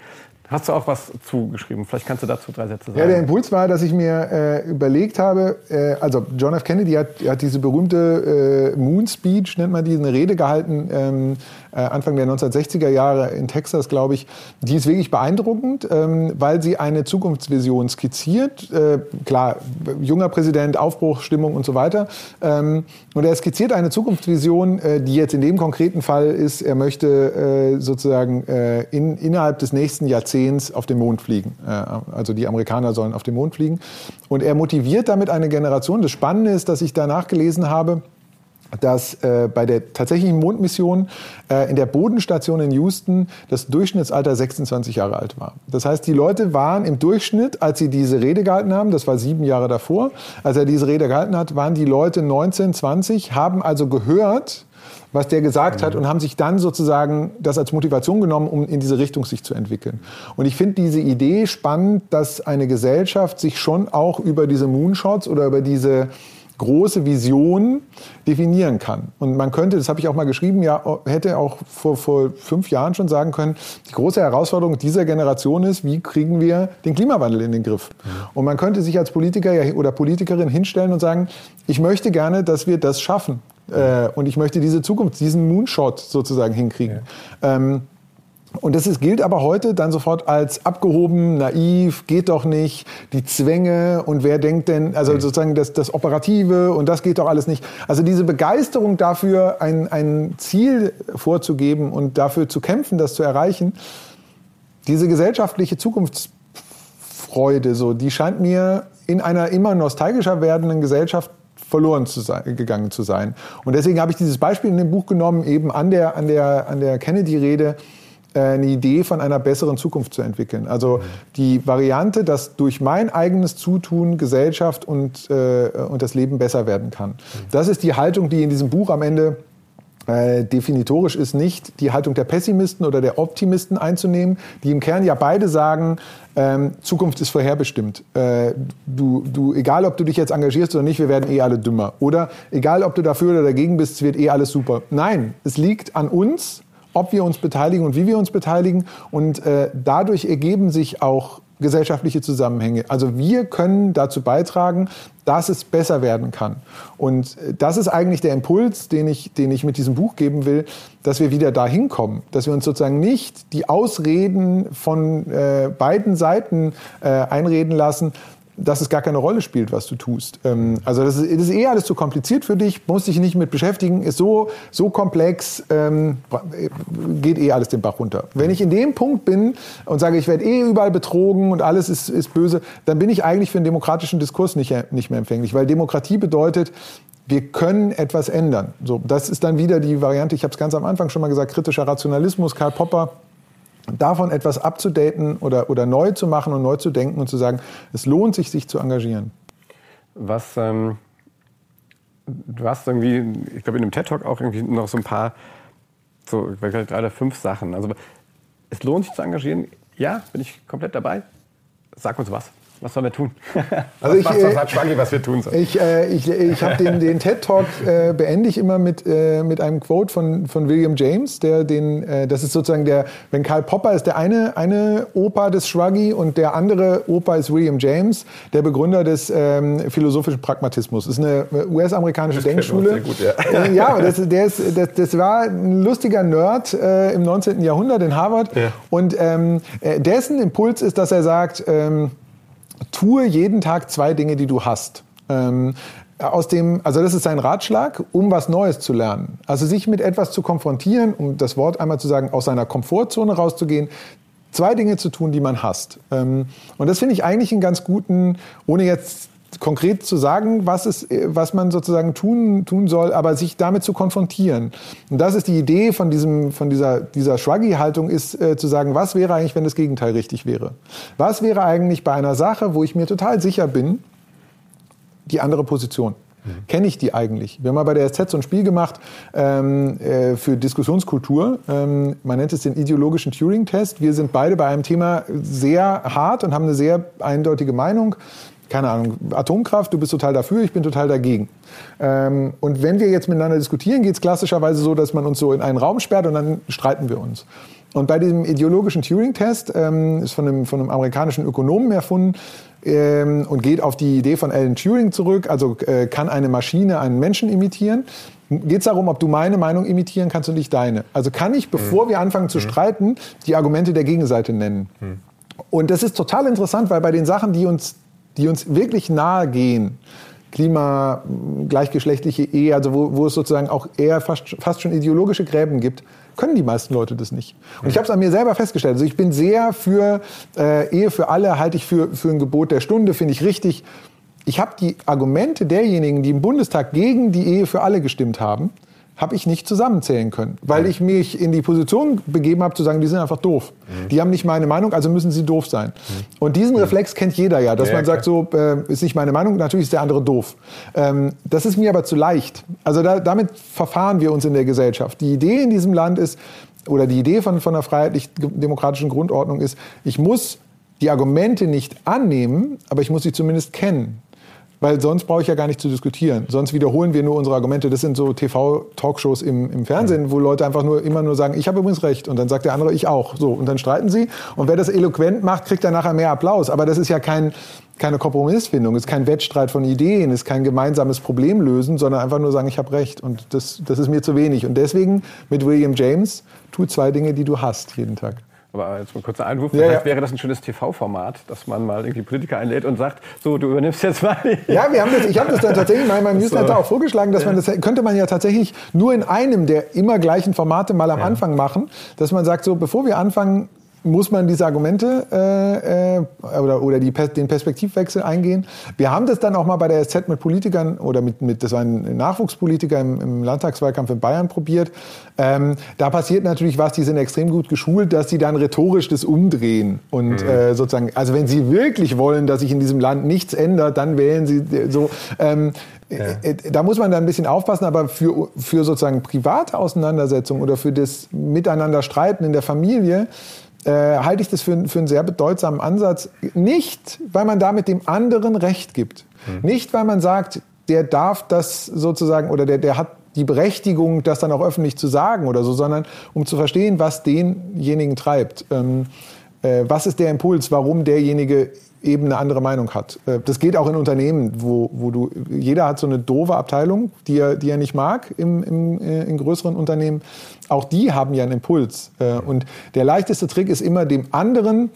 Hast du auch was zugeschrieben? Vielleicht kannst du dazu drei Sätze sagen. Ja, der Impuls war, dass ich mir äh, überlegt habe, äh, also John F. Kennedy hat, hat diese berühmte äh, Moon Speech, nennt man die, eine Rede gehalten, ähm, äh, Anfang der 1960er Jahre in Texas, glaube ich. Die ist wirklich beeindruckend, ähm, weil sie eine Zukunftsvision skizziert. Äh, klar, junger Präsident, Aufbruchstimmung und so weiter. Ähm, und er skizziert eine Zukunftsvision, äh, die jetzt in dem konkreten Fall ist, er möchte sozusagen in, innerhalb des nächsten Jahrzehnts auf den Mond fliegen. also die Amerikaner sollen auf den Mond fliegen. Und er motiviert damit eine Generation. Das Spannende ist, dass ich danach gelesen habe, dass äh, bei der tatsächlichen Mondmission äh, in der Bodenstation in Houston das Durchschnittsalter 26 Jahre alt war. Das heißt, die Leute waren im Durchschnitt, als sie diese Rede gehalten haben, das war sieben Jahre davor, als er diese Rede gehalten hat, waren die Leute 19, 20, haben also gehört, was der gesagt mhm. hat und haben sich dann sozusagen das als Motivation genommen, um in diese Richtung sich zu entwickeln. Und ich finde diese Idee spannend, dass eine Gesellschaft sich schon auch über diese Moonshots oder über diese große Vision definieren kann. Und man könnte, das habe ich auch mal geschrieben, ja, hätte auch vor, vor fünf Jahren schon sagen können, die große Herausforderung dieser Generation ist, wie kriegen wir den Klimawandel in den Griff? Mhm. Und man könnte sich als Politiker oder Politikerin hinstellen und sagen, ich möchte gerne, dass wir das schaffen. Äh, und ich möchte diese Zukunft, diesen Moonshot sozusagen hinkriegen. Ja. Ähm, und das ist, gilt aber heute dann sofort als abgehoben, naiv, geht doch nicht, die Zwänge und wer denkt denn, also sozusagen das, das Operative und das geht doch alles nicht. Also diese Begeisterung dafür, ein, ein Ziel vorzugeben und dafür zu kämpfen, das zu erreichen, diese gesellschaftliche Zukunftsfreude, so, die scheint mir in einer immer nostalgischer werdenden Gesellschaft verloren zu sein, gegangen zu sein. Und deswegen habe ich dieses Beispiel in dem Buch genommen, eben an der, an der, an der Kennedy-Rede, eine Idee von einer besseren Zukunft zu entwickeln. Also die Variante, dass durch mein eigenes Zutun Gesellschaft und, äh, und das Leben besser werden kann. Das ist die Haltung, die in diesem Buch am Ende äh, definitorisch ist nicht die Haltung der Pessimisten oder der Optimisten einzunehmen, die im Kern ja beide sagen, ähm, Zukunft ist vorherbestimmt. Äh, du, du, egal ob du dich jetzt engagierst oder nicht, wir werden eh alle dümmer. Oder egal ob du dafür oder dagegen bist, es wird eh alles super. Nein, es liegt an uns, ob wir uns beteiligen und wie wir uns beteiligen. Und äh, dadurch ergeben sich auch gesellschaftliche Zusammenhänge. Also wir können dazu beitragen, dass es besser werden kann. Und äh, das ist eigentlich der Impuls, den ich, den ich mit diesem Buch geben will, dass wir wieder dahin kommen, dass wir uns sozusagen nicht die Ausreden von äh, beiden Seiten äh, einreden lassen, dass es gar keine Rolle spielt, was du tust. Ähm, also das ist, das ist eh alles zu kompliziert für dich, musst dich nicht mit beschäftigen, ist so, so komplex, ähm, geht eh alles den Bach runter. Wenn ich in dem Punkt bin und sage, ich werde eh überall betrogen und alles ist, ist böse, dann bin ich eigentlich für einen demokratischen Diskurs nicht, nicht mehr empfänglich, weil Demokratie bedeutet, wir können etwas ändern. So, das ist dann wieder die Variante, ich habe es ganz am Anfang schon mal gesagt, kritischer Rationalismus, Karl Popper davon etwas abzudaten oder, oder neu zu machen und neu zu denken und zu sagen, es lohnt sich, sich zu engagieren. Was, ähm, du hast irgendwie, ich glaube in dem TED-Talk auch irgendwie noch so ein paar, so drei oder fünf Sachen. Also es lohnt sich zu engagieren. Ja, bin ich komplett dabei. Sag uns was. Was sollen wir tun? Also ich, was, äh, was hat Schwangi, was wir tun sollen? Ich, äh, ich, ich habe den, den TED-Talk äh, beende ich immer mit, äh, mit einem Quote von, von William James, der den, äh, das ist sozusagen der, wenn Karl Popper ist der eine, eine Opa des Shruggy und der andere Opa ist William James, der Begründer des ähm, philosophischen Pragmatismus. Das ist eine US-amerikanische Denkschule. Sehr gut, ja. Äh, ja, das, der ist, das, das war ein lustiger Nerd äh, im 19. Jahrhundert in Harvard Ja. und ähm, äh, dessen Impuls ist, dass er sagt, ähm, tue jeden Tag zwei Dinge, die du hast. Ähm, aus dem, also das ist sein Ratschlag, um was Neues zu lernen. Also sich mit etwas zu konfrontieren, um das Wort einmal zu sagen, aus seiner Komfortzone rauszugehen, zwei Dinge zu tun, die man hasst. Ähm, und das finde ich eigentlich einen ganz guten, ohne jetzt konkret zu sagen, was, es, was man sozusagen tun, tun soll, aber sich damit zu konfrontieren. Und das ist die Idee von, diesem, von dieser, dieser Shruggy-Haltung, ist äh, zu sagen, was wäre eigentlich, wenn das Gegenteil richtig wäre? Was wäre eigentlich bei einer Sache, wo ich mir total sicher bin, die andere Position? Kenne ich die eigentlich? Wir haben mal bei der SZ so ein Spiel gemacht ähm, äh, für Diskussionskultur. Ähm, man nennt es den ideologischen Turing-Test. Wir sind beide bei einem Thema sehr hart und haben eine sehr eindeutige Meinung. Keine Ahnung, Atomkraft, du bist total dafür, ich bin total dagegen. Ähm, und wenn wir jetzt miteinander diskutieren, geht es klassischerweise so, dass man uns so in einen Raum sperrt und dann streiten wir uns. Und bei diesem ideologischen Turing-Test, ähm, ist von einem, von einem amerikanischen Ökonomen erfunden ähm, und geht auf die Idee von Alan Turing zurück, also äh, kann eine Maschine einen Menschen imitieren. Geht es darum, ob du meine Meinung imitieren kannst und nicht deine. Also kann ich, bevor wir anfangen zu streiten, die Argumente der Gegenseite nennen. Und das ist total interessant, weil bei den Sachen, die uns, die uns wirklich nahe gehen, Klima, gleichgeschlechtliche Ehe, also wo, wo es sozusagen auch eher fast, fast schon ideologische Gräben gibt, können die meisten Leute das nicht. Und ich habe es an mir selber festgestellt. Also ich bin sehr für äh, Ehe für alle, halte ich für, für ein Gebot der Stunde, finde ich richtig. Ich habe die Argumente derjenigen, die im Bundestag gegen die Ehe für alle gestimmt haben, habe ich nicht zusammenzählen können, weil ich mich in die Position begeben habe zu sagen, die sind einfach doof. Die haben nicht meine Meinung, also müssen sie doof sein. Und diesen Reflex kennt jeder ja, dass Ja, man sagt, so äh, ist nicht meine Meinung, natürlich ist der andere doof. Ähm, das ist mir aber zu leicht. Also da, damit verfahren wir uns in der Gesellschaft. Die Idee in diesem Land ist, oder die Idee von, von einer freiheitlich-demokratischen Grundordnung ist, ich muss die Argumente nicht annehmen, aber ich muss sie zumindest kennen. Weil sonst brauche ich ja gar nicht zu diskutieren. Sonst wiederholen wir nur unsere Argumente. Das sind so TV-Talkshows im, im Fernsehen, wo Leute einfach nur immer nur sagen, ich habe übrigens recht. Und dann sagt der andere, ich auch. So, und dann streiten sie. Und wer das eloquent macht, kriegt dann nachher mehr Applaus. Aber das ist ja kein, keine Kompromissfindung, es ist kein Wettstreit von Ideen, es ist kein gemeinsames Problem lösen, sondern einfach nur sagen, ich habe recht. Und das, das ist mir zu wenig. Und deswegen mit William James, tu zwei Dinge, die du hast jeden Tag. Aber jetzt mal ein kurzer Einwurf. Ja, Vielleicht ja. wäre das ein schönes TV-Format, dass man mal irgendwie Politiker einlädt und sagt, so, du übernimmst jetzt mal. Ja, wir haben das, ich habe das dann tatsächlich mal in meinem Newsletter auch vorgeschlagen, dass man das könnte man ja tatsächlich nur in einem der immer gleichen Formate mal am Anfang machen, dass man sagt, so bevor wir anfangen, muss man diese Argumente äh, äh, oder, oder die, den Perspektivwechsel eingehen. Wir haben das dann auch mal bei der SZ mit Politikern oder mit, mit das war ein Nachwuchspolitiker im, im Landtagswahlkampf in Bayern probiert. Ähm, da passiert natürlich was, die sind extrem gut geschult, dass sie dann rhetorisch das umdrehen und äh, sozusagen, also wenn sie wirklich wollen, dass sich in diesem Land nichts ändert, dann wählen sie äh, so. Ähm, äh, äh, Da muss man da ein bisschen aufpassen, aber für, für sozusagen private Auseinandersetzungen oder für das Miteinander streiten in der Familie äh, halte ich das für, für einen sehr bedeutsamen Ansatz. Nicht, weil man damit dem anderen Recht gibt. Nicht, weil man sagt, der darf das sozusagen oder der, der hat die Berechtigung, das dann auch öffentlich zu sagen oder so, sondern um zu verstehen, was denjenigen treibt. Ähm, äh, was ist der Impuls, warum derjenige eben eine andere Meinung hat. Äh, Das geht auch in Unternehmen, wo, wo du, jeder hat so eine doofe Abteilung, die er, die er nicht mag im, im, äh, in größeren Unternehmen. Auch die haben ja einen Impuls. Äh, Und der leichteste Trick ist immer dem anderen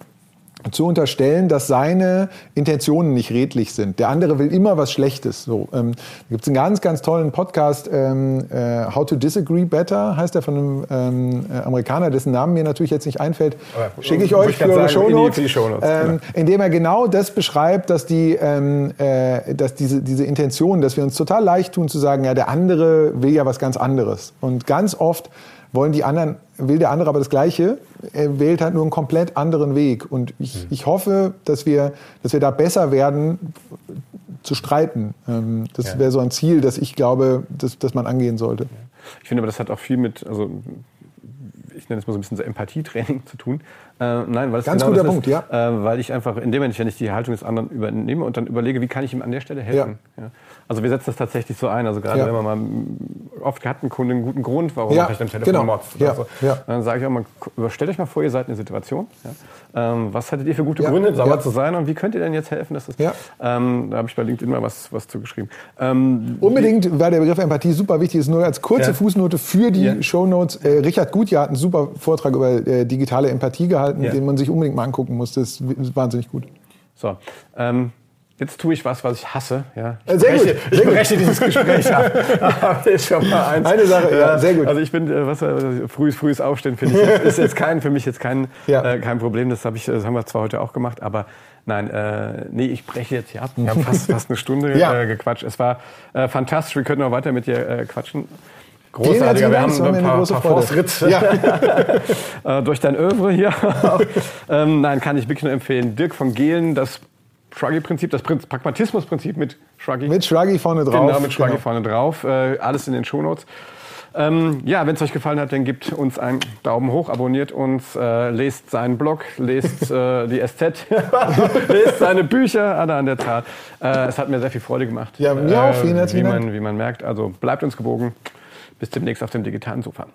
zu unterstellen, dass seine Intentionen nicht redlich sind. Der andere will immer was Schlechtes. So, ähm, da gibt es einen ganz, ganz tollen Podcast, ähm, äh, How to Disagree Better, heißt der von einem ähm, äh, Amerikaner, dessen Namen mir natürlich jetzt nicht einfällt. Aber, Schicke ich euch ich für sagen, in die- Shownotes. für die Shownotes, Ähm, genau. indem er genau das beschreibt, dass die, ähm, äh, dass diese, diese Intention, dass wir uns total leicht tun zu sagen, ja, der andere will ja was ganz anderes. Und ganz oft wollen die anderen, will der andere aber das Gleiche, er wählt halt nur einen komplett anderen Weg. Und ich, Mhm. ich hoffe, dass wir, dass wir da besser werden, zu streiten. Ähm, das Ja. wäre so ein Ziel, das ich glaube, dass, dass man angehen sollte. Ich finde aber, das hat auch viel mit, also ich nenne es mal so ein bisschen so Empathietraining zu tun. Äh, nein, weil es Ganz genau guter Punkt, ist, ja. Äh, weil ich einfach in dem Moment, wenn ich die Haltung des anderen übernehme und dann überlege, wie kann ich ihm an der Stelle helfen. Ja. Also wir setzen das tatsächlich so ein. Also gerade Ja. wenn man mal oft hat ein Kunde einen guten Grund, warum Ja, er vielleicht am Telefon genau. Ja, so. ja. Dann sage ich auch mal, stellt euch mal vor, ihr seid in der Situation. Ähm, was hattet ihr für gute Ja, Gründe, sauer ja. zu sein und wie könnt ihr denn jetzt helfen? Dass das, Ja. ähm, da habe ich bei LinkedIn mal was, was zugeschrieben. Ähm, Unbedingt war der Begriff Empathie super wichtig. Ist nur als kurze. Fußnote für die Ja. Shownotes. Äh, Richard Gutjahr hat einen super Vortrag über äh, digitale Empathie gehalten, den man sich unbedingt mal angucken muss. Das ist wahnsinnig gut. So, ähm, jetzt tue ich was, was ich hasse. Ja. Ich sehr gut, breche, sehr ich gut. breche dieses Gespräch ab. Ist schon mal eins. Eine Sache, ja, sehr gut. Also ich bin, äh, was, äh, frühes, frühes Aufstehen finde ich, ist jetzt kein, für mich jetzt kein, Ja. äh, kein Problem. Das, hab ich, das haben wir zwar heute auch gemacht, aber nein, äh, nee, ich breche jetzt hier ab. Wir haben fast, fast eine Stunde Ja. äh, gequatscht. Es war äh, fantastisch. Wir können noch weiter mit dir äh, quatschen. Großartiger. Wir haben ein paar, paar Freude. Fortschritte Ja. äh, durch dein Övre hier. ähm, nein, kann ich wirklich nur empfehlen. Dirk von Gehlen, das Shruggy-Prinzip, das Prinz- Pragmatismus-Prinzip mit Shruggy. Mit Shruggy vorne drauf. Genau, mit Shruggy Genau. vorne drauf. Äh, alles in den Shownotes. Ähm, ja, wenn es euch gefallen hat, dann gebt uns einen Daumen hoch, abonniert uns, äh, lest seinen Blog, lest äh, die SZ, lest seine Bücher, alle an der Tat. Äh, es hat mir sehr viel Freude gemacht. Ja, mir auch. Vielen herzlichen wie man, Wie man merkt. Also bleibt uns gewogen. Bis demnächst auf dem digitalen Sofa.